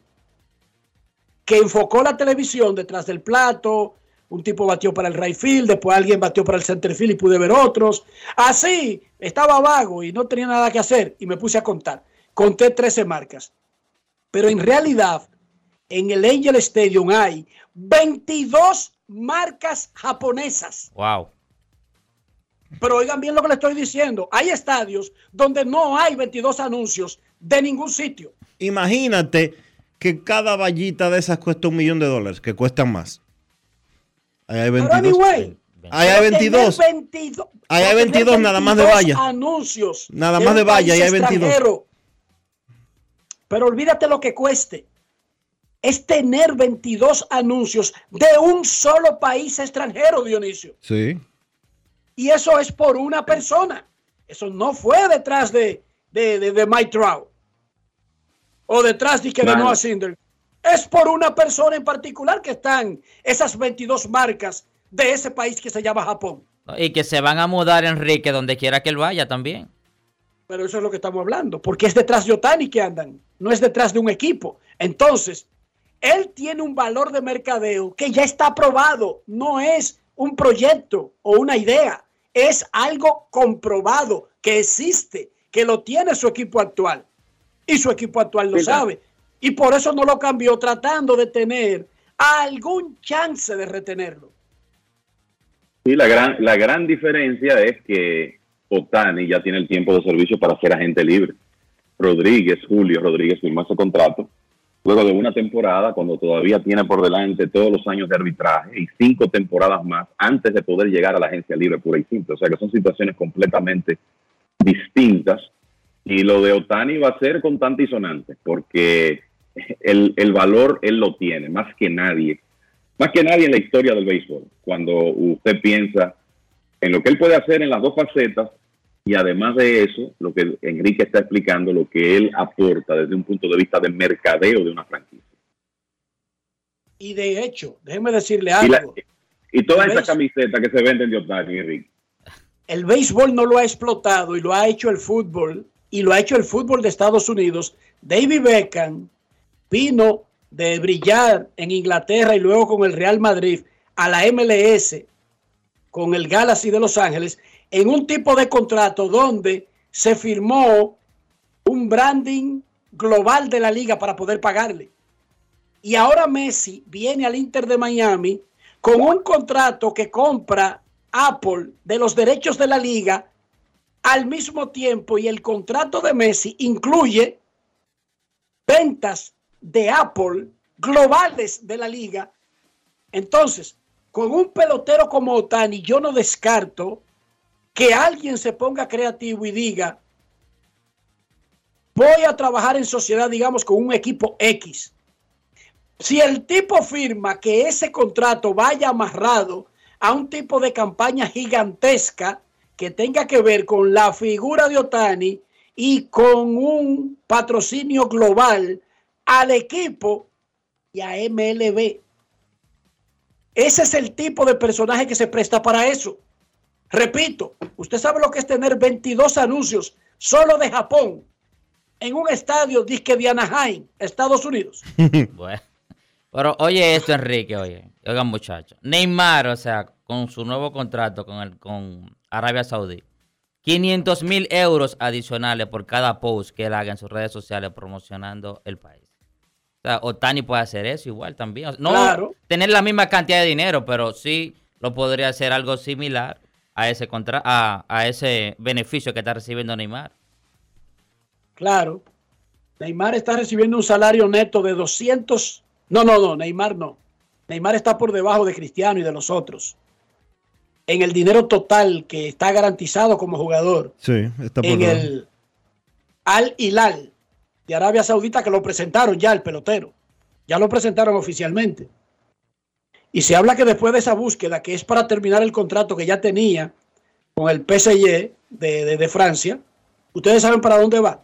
que enfocó la televisión detrás del plato, un tipo batió para el right field, después alguien batió para el center field y pude ver otros. Así, estaba vago y no tenía nada que hacer y me puse a contar. Conté 13 marcas. Pero en realidad, en el Angel Stadium hay 22 marcas japonesas. Wow. Pero oigan bien lo que le estoy diciendo. Hay estadios donde no hay 22 anuncios de ningún sitio. Imagínate que cada vallita de esas cuesta un millón de dólares, que cuestan más. Ahí hay 22. ahí hay 22. ahí hay 22 nada más de valla. Anuncios. Nada más de valla, ahí hay 22. Pero olvídate lo que cueste. Es tener 22 anuncios de un solo país extranjero, Dionisio. Sí. Y eso es por una persona. Eso no fue detrás de, de, de, Mike Trout. O detrás de que de Noah Cinder es por una persona en particular que están esas 22 marcas de ese país que se llama Japón. Y que se van a mudar, Enrique, donde quiera que él vaya también. Pero eso es lo que estamos hablando, porque es detrás de Otani que andan, no es detrás de un equipo. Entonces, él tiene un valor de mercadeo que ya está aprobado, no es un proyecto o una idea, es algo comprobado que existe, que lo tiene su equipo actual. Y su equipo actual lo sabe y por eso no lo cambió, tratando de tener algún chance de retenerlo. Sí, la gran, la gran diferencia es que Otani ya tiene el tiempo de servicio para ser agente libre. Rodríguez, Julio Rodríguez firmó ese contrato luego de una temporada, cuando todavía tiene por delante todos los años de arbitraje y cinco temporadas más antes de poder llegar a la agencia libre pura y simple. O sea que son situaciones completamente distintas. Y lo de Otani va a ser constante y sonante, porque el, el valor él lo tiene, más que nadie, más que nadie en la historia del béisbol. Cuando usted piensa en lo que él puede hacer en las dos facetas y además de eso, lo que Enrique está explicando, lo que él aporta desde un punto de vista de mercadeo de una franquicia. Y de hecho, déjeme decirle Y, la- algo. y todas El esas camisetas que se venden de Otani, Enrique. El béisbol no lo ha explotado y lo ha hecho el fútbol y lo ha hecho el fútbol de Estados Unidos. David Beckham vino de brillar en Inglaterra y luego con el Real Madrid a la MLS con el Galaxy de Los Ángeles en un tipo de contrato donde se firmó un branding global de la liga para poder pagarle. Y ahora Messi viene al Inter de Miami con un contrato que compra Apple de los derechos de la liga al mismo tiempo y el contrato de Messi incluye ventas de Apple globales de la liga. Entonces, con un pelotero como Otani, yo no descarto que alguien se ponga creativo y diga, voy a trabajar en sociedad, digamos, con un equipo X. Si el tipo firma que ese contrato vaya amarrado a un tipo de campaña gigantesca que tenga que ver con la figura de Otani y con un patrocinio global al equipo y a MLB. Ese es el tipo de personaje que se presta para eso. Repito, usted sabe lo que es tener 22 anuncios solo de Japón en un estadio disque de Anaheim, Estados Unidos. Bueno. Pero oye esto, Enrique, oye. Oigan, muchachos. Neymar, o sea, con su nuevo contrato con, el, con Arabia Saudí. 500 mil euros adicionales por cada post que él haga en sus redes sociales promocionando el país. O sea, Otani puede hacer eso igual también. O sea, no Claro. tener la misma cantidad de dinero, pero sí lo podría hacer algo similar a ese contra a, a ese beneficio que está recibiendo Neymar. Claro. Neymar está recibiendo un salario neto de 200. No, no, no, Neymar no. Neymar está por debajo de Cristiano y de los otros. En el dinero total que está garantizado como jugador. Sí, está por en debajo. el Al Hilal de Arabia Saudita que lo presentaron ya el pelotero. Ya lo presentaron oficialmente. Y se habla que después de esa búsqueda, que es para terminar el contrato que ya tenía con el PSG de, de- de Francia, ustedes saben para dónde va.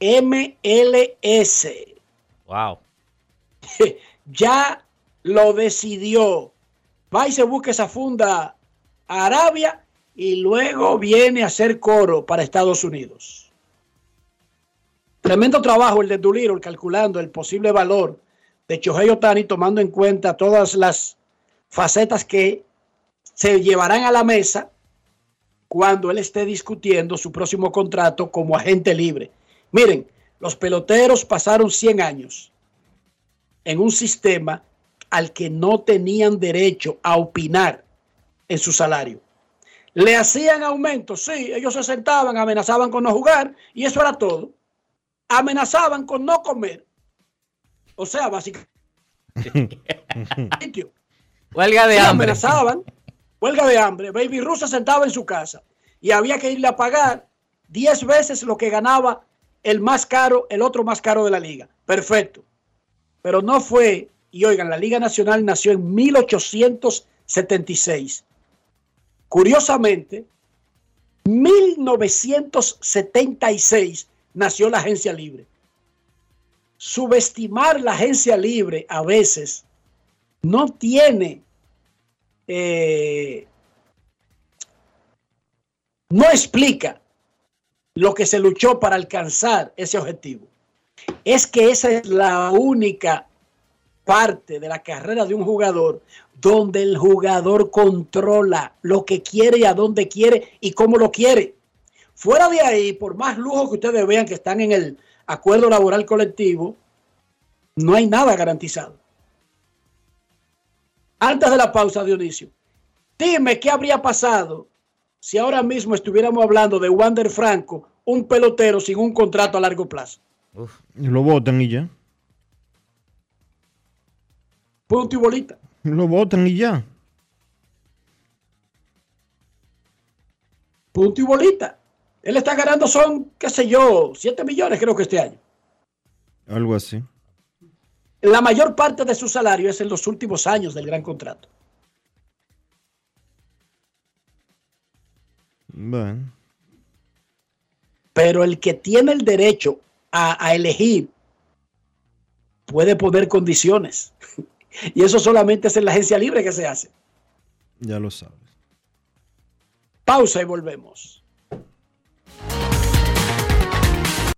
MLS Wow. ya lo decidió. Va y se busca esa funda a Arabia y luego viene a hacer coro para Estados Unidos. Tremendo trabajo el de Doolittle calculando el posible valor de Shohei Otani tomando en cuenta todas las facetas que se llevarán a la mesa cuando él esté discutiendo su próximo contrato como agente libre. Miren, los peloteros pasaron 100 años en un sistema al que no tenían derecho a opinar en su salario. Le hacían aumentos, sí, ellos se sentaban, amenazaban con no jugar y eso era todo. Amenazaban con no comer. O sea, básicamente. Huelga de hambre. amenazaban, huelga de hambre. Baby Ruth se sentaba en su casa y había que irle a pagar 10 veces lo que ganaba el más caro, el otro más caro de la liga. Perfecto. Pero no fue, y oigan, la Liga Nacional nació en 1876. Curiosamente, 1976 nació la agencia libre. Subestimar la agencia libre a veces no tiene, eh, no explica lo que se luchó para alcanzar ese objetivo. Es que esa es la única parte de la carrera de un jugador donde el jugador controla lo que quiere y a dónde quiere y cómo lo quiere. Fuera de ahí, por más lujo que ustedes vean que están en el acuerdo laboral colectivo, no hay nada garantizado. Antes de la pausa, Dionisio, dime qué habría pasado si ahora mismo estuviéramos hablando de Wander Franco, un pelotero sin un contrato a largo plazo. Lo votan y ya. Punto y bolita. Lo votan y ya. Punto y bolita. Él está ganando son, qué sé yo, 7 millones creo que este año. Algo así. La mayor parte de su salario es en los últimos años del gran contrato. Bueno. Pero el que tiene el derecho a, a elegir puede poner condiciones. y eso solamente es en la agencia libre que se hace. Ya lo sabes. Pausa y volvemos.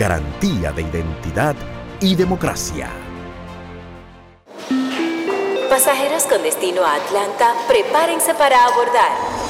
Garantía de identidad y democracia. Pasajeros con destino a Atlanta, prepárense para abordar.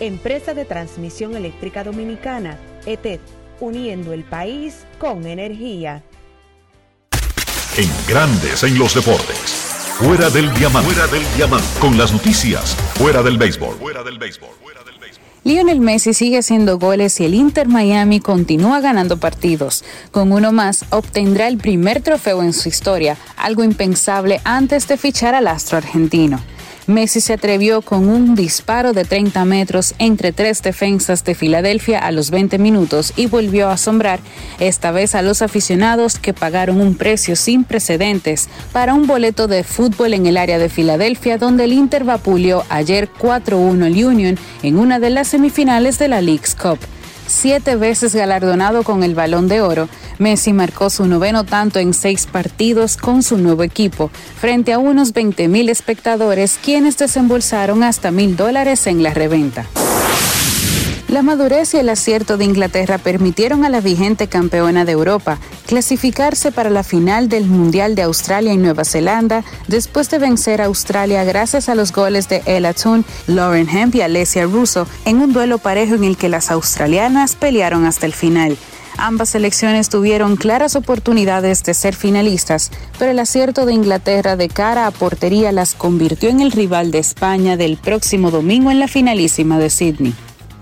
Empresa de Transmisión Eléctrica Dominicana, ETED, uniendo el país con energía. En Grandes en los deportes. Fuera del diamante. Fuera del diamante. Con las noticias. Fuera del béisbol. Fuera del béisbol. Lionel Messi sigue haciendo goles y el Inter Miami continúa ganando partidos. Con uno más, obtendrá el primer trofeo en su historia, algo impensable antes de fichar al astro argentino. Messi se atrevió con un disparo de 30 metros entre tres defensas de Filadelfia a los 20 minutos y volvió a asombrar, esta vez a los aficionados que pagaron un precio sin precedentes para un boleto de fútbol en el área de Filadelfia donde el Inter vapuleó ayer 4-1 al Union en una de las semifinales de la League's Cup siete veces galardonado con el balón de oro, Messi marcó su noveno tanto en seis partidos con su nuevo equipo, frente a unos 20 mil espectadores quienes desembolsaron hasta mil dólares en la reventa. La madurez y el acierto de Inglaterra permitieron a la vigente campeona de Europa clasificarse para la final del Mundial de Australia y Nueva Zelanda después de vencer a Australia gracias a los goles de Ella Toon, Lauren Hemp y Alessia Russo en un duelo parejo en el que las australianas pelearon hasta el final. Ambas selecciones tuvieron claras oportunidades de ser finalistas, pero el acierto de Inglaterra de cara a portería las convirtió en el rival de España del próximo domingo en la finalísima de Sydney.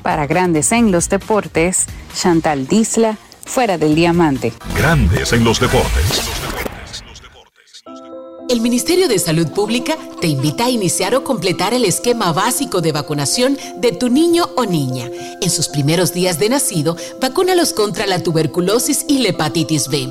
Para Grandes en los Deportes, Chantal Disla, fuera del diamante. Grandes en los deportes. El Ministerio de Salud Pública te invita a iniciar o completar el esquema básico de vacunación de tu niño o niña. En sus primeros días de nacido, vacúnalos contra la tuberculosis y la hepatitis B.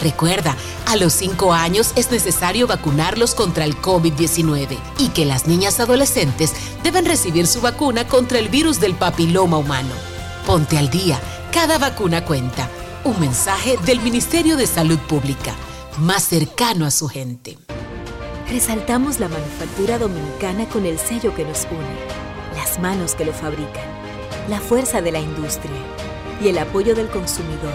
Recuerda, a los 5 años es necesario vacunarlos contra el COVID-19 y que las niñas adolescentes deben recibir su vacuna contra el virus del papiloma humano. Ponte al día, cada vacuna cuenta. Un mensaje del Ministerio de Salud Pública, más cercano a su gente. Resaltamos la manufactura dominicana con el sello que nos une, las manos que lo fabrican la fuerza de la industria y el apoyo del consumidor,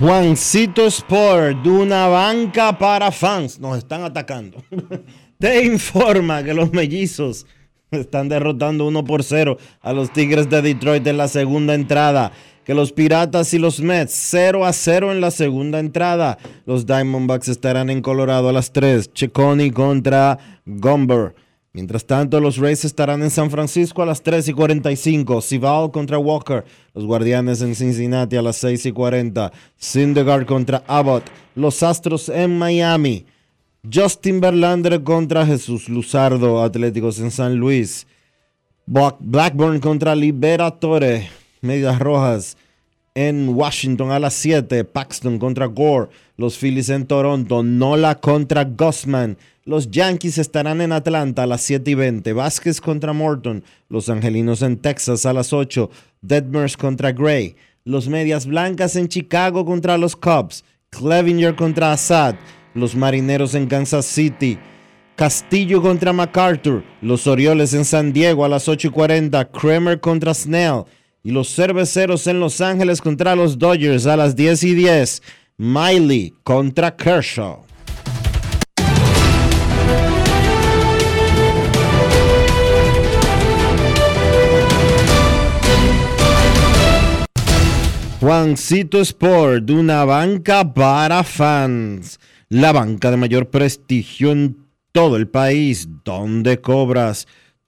Juancito Sport, de una banca para fans, nos están atacando. Te informa que los mellizos están derrotando 1 por 0 a los Tigres de Detroit en la segunda entrada. Que los Piratas y los Mets 0 a 0 en la segunda entrada. Los Diamondbacks estarán en Colorado a las 3. Checoni contra Gomber. Mientras tanto, los Rays estarán en San Francisco a las 3 y 45. Sival contra Walker. Los Guardianes en Cincinnati a las 6 y 40. Syndergaard contra Abbott. Los Astros en Miami. Justin Verlander contra Jesús Luzardo. Atléticos en San Luis. Blackburn contra Liberatore. Medias Rojas en Washington a las 7. Paxton contra Gore. Los Phillies en Toronto. Nola contra Gossman. Los Yankees estarán en Atlanta a las 7 y 20. Vázquez contra Morton. Los Angelinos en Texas a las 8. Detmers contra Gray. Los Medias Blancas en Chicago contra los Cubs. Clevinger contra Assad. Los Marineros en Kansas City. Castillo contra MacArthur. Los Orioles en San Diego a las 8 y 40. Kramer contra Snell. Y los Cerveceros en Los Ángeles contra los Dodgers a las 10 y 10. Miley contra Kershaw. Juancito Sport, una banca para fans. La banca de mayor prestigio en todo el país, donde cobras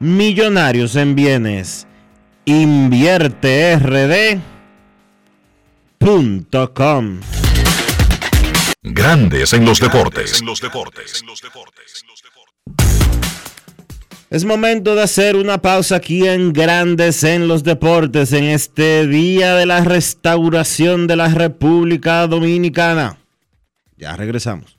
millonarios en bienes. InvierteRD.com Grandes en los deportes. Es momento de hacer una pausa aquí en Grandes en los Deportes en este día de la restauración de la República Dominicana. Ya regresamos.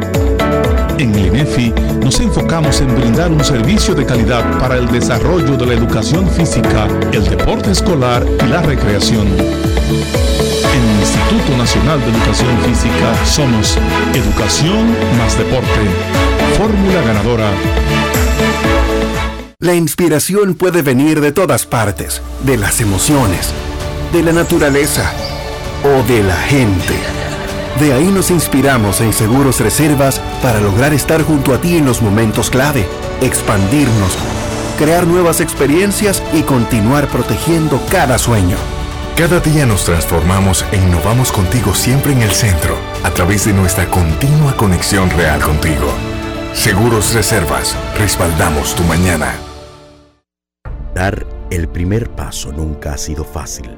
En el INEFI nos enfocamos en brindar un servicio de calidad para el desarrollo de la educación física, el deporte escolar y la recreación. En el Instituto Nacional de Educación Física somos Educación más Deporte. Fórmula ganadora. La inspiración puede venir de todas partes, de las emociones, de la naturaleza o de la gente. De ahí nos inspiramos en Seguros Reservas para lograr estar junto a ti en los momentos clave, expandirnos, crear nuevas experiencias y continuar protegiendo cada sueño. Cada día nos transformamos e innovamos contigo siempre en el centro, a través de nuestra continua conexión real contigo. Seguros Reservas, respaldamos tu mañana. Dar el primer paso nunca ha sido fácil,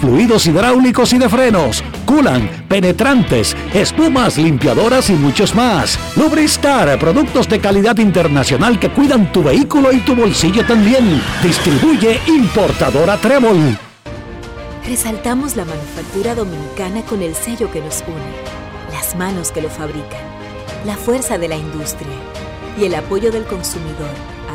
fluidos hidráulicos y de frenos, culan, penetrantes, espumas, limpiadoras y muchos más. Lubristar, productos de calidad internacional que cuidan tu vehículo y tu bolsillo también. Distribuye importadora Trébol. Resaltamos la manufactura dominicana con el sello que nos une, las manos que lo fabrican, la fuerza de la industria y el apoyo del consumidor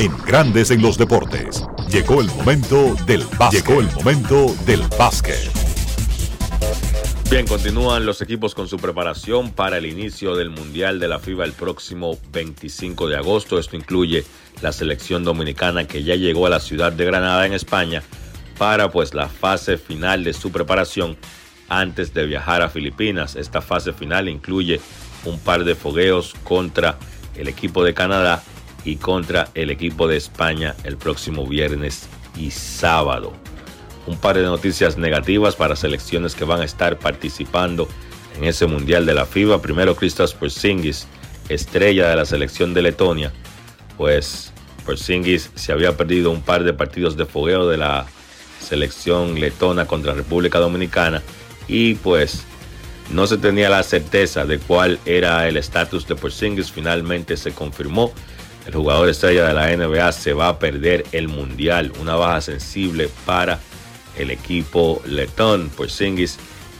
En Grandes en los Deportes. Llegó el momento del básquet. Llegó el momento del básquet. Bien, continúan los equipos con su preparación para el inicio del Mundial de la FIBA el próximo 25 de agosto. Esto incluye la selección dominicana que ya llegó a la ciudad de Granada en España para pues la fase final de su preparación antes de viajar a Filipinas. Esta fase final incluye un par de fogueos contra el equipo de Canadá y contra el equipo de España el próximo viernes y sábado. Un par de noticias negativas para selecciones que van a estar participando en ese Mundial de la FIBA. Primero, Christos Porzingis, estrella de la selección de Letonia. Pues Porzingis se había perdido un par de partidos de fogueo de la selección letona contra República Dominicana y pues no se tenía la certeza de cuál era el estatus de Porzingis. Finalmente se confirmó el jugador estrella de la NBA se va a perder el Mundial, una baja sensible para el equipo letón. Porzingis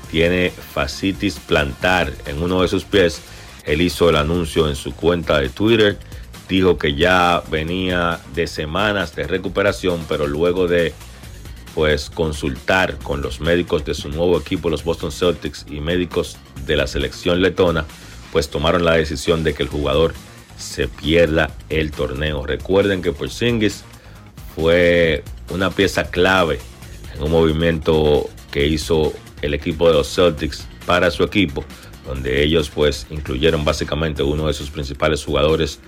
tiene fascitis plantar en uno de sus pies. Él hizo el anuncio en su cuenta de Twitter. Dijo que ya venía de semanas de recuperación, pero luego de pues consultar con los médicos de su nuevo equipo, los Boston Celtics y médicos de la selección letona, pues tomaron la decisión de que el jugador se pierda el torneo. Recuerden que Porzingis fue una pieza clave en un movimiento que hizo el equipo de los Celtics para su equipo, donde ellos pues incluyeron básicamente uno de sus principales jugadores,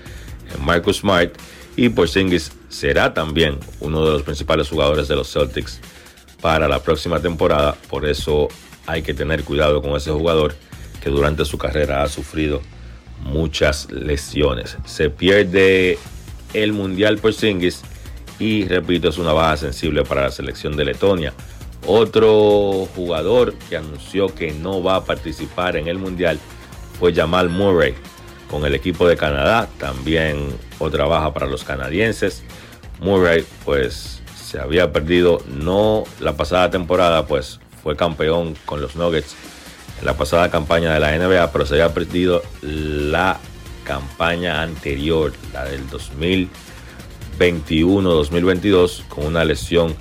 eh, Marcus Smart, y Porzingis será también uno de los principales jugadores de los Celtics para la próxima temporada, por eso hay que tener cuidado con ese jugador que durante su carrera ha sufrido muchas lesiones. Se pierde el Mundial por Singis y repito, es una baja sensible para la selección de Letonia. Otro jugador que anunció que no va a participar en el Mundial fue Jamal Murray con el equipo de Canadá. También otra baja para los canadienses. Murray pues se había perdido no la pasada temporada, pues fue campeón con los Nuggets en la pasada campaña de la NBA, pero se había perdido la campaña anterior, la del 2021-2022, con una lesión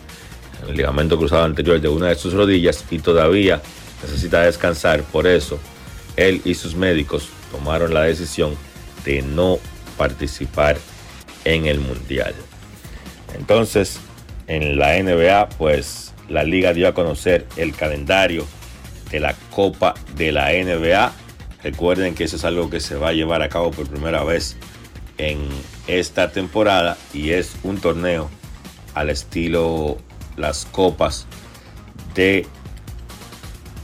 en el ligamento cruzado anterior de una de sus rodillas y todavía necesita descansar. Por eso, él y sus médicos tomaron la decisión de no participar en el Mundial. Entonces, en la NBA, pues la liga dio a conocer el calendario de la Copa de la NBA. Recuerden que eso es algo que se va a llevar a cabo por primera vez en esta temporada y es un torneo al estilo las copas de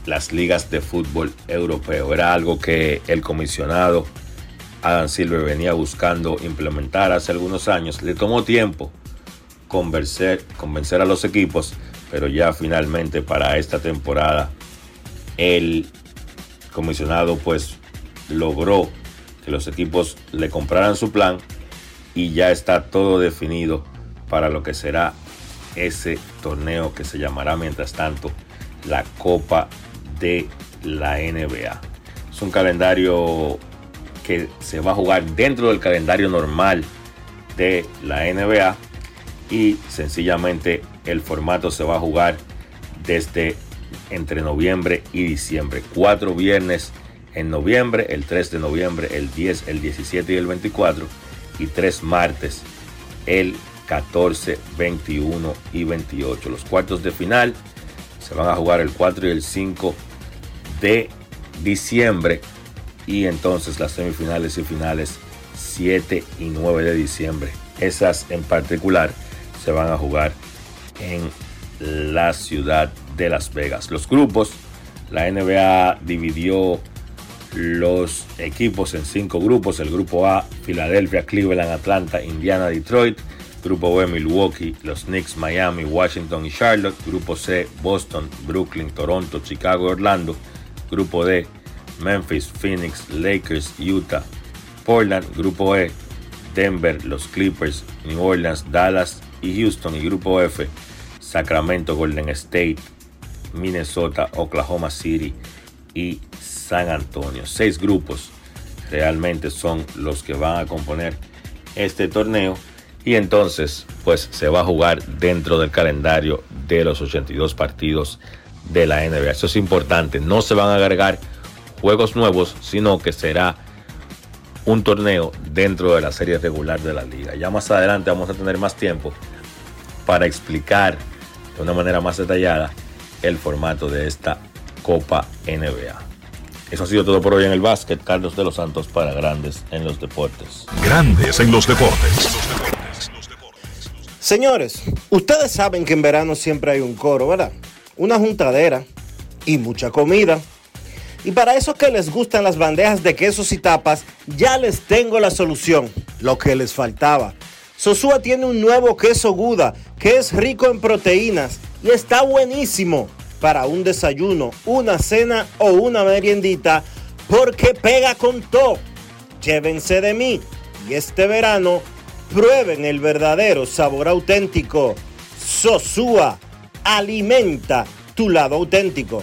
las ligas de fútbol europeo. Era algo que el comisionado Adam Silver venía buscando implementar hace algunos años. Le tomó tiempo convencer, convencer a los equipos, pero ya finalmente para esta temporada el comisionado pues logró que los equipos le compraran su plan y ya está todo definido para lo que será ese torneo que se llamará mientras tanto la Copa de la NBA. Es un calendario que se va a jugar dentro del calendario normal de la NBA y sencillamente el formato se va a jugar desde entre noviembre y diciembre. Cuatro viernes en noviembre, el 3 de noviembre, el 10, el 17 y el 24 y tres martes, el 14, 21 y 28. Los cuartos de final se van a jugar el 4 y el 5 de diciembre y entonces las semifinales y finales 7 y 9 de diciembre. Esas en particular se van a jugar en la ciudad de Las Vegas. Los grupos, la NBA dividió los equipos en cinco grupos. El grupo A, Filadelfia, Cleveland, Atlanta, Indiana, Detroit. Grupo B, Milwaukee, los Knicks, Miami, Washington y Charlotte. Grupo C, Boston, Brooklyn, Toronto, Chicago Orlando. Grupo D, Memphis, Phoenix, Lakers, Utah, Portland. Grupo E, Denver, los Clippers, New Orleans, Dallas y Houston. Y Grupo F, Sacramento, Golden State, Minnesota, Oklahoma City y San Antonio. Seis grupos realmente son los que van a componer este torneo y entonces, pues se va a jugar dentro del calendario de los 82 partidos de la NBA. Eso es importante. No se van a agregar juegos nuevos, sino que será un torneo dentro de la serie regular de la liga. Ya más adelante vamos a tener más tiempo para explicar de una manera más detallada el formato de esta Copa NBA. Eso ha sido todo por hoy en el básquet. Carlos de los Santos para Grandes en los Deportes. Grandes en los Deportes. Señores, ustedes saben que en verano siempre hay un coro, ¿verdad? Una juntadera y mucha comida. Y para esos que les gustan las bandejas de quesos y tapas, ya les tengo la solución, lo que les faltaba. Sosúa tiene un nuevo queso Guda que es rico en proteínas y está buenísimo para un desayuno, una cena o una meriendita porque pega con todo. Llévense de mí y este verano Prueben el verdadero sabor auténtico. Sosúa, alimenta tu lado auténtico.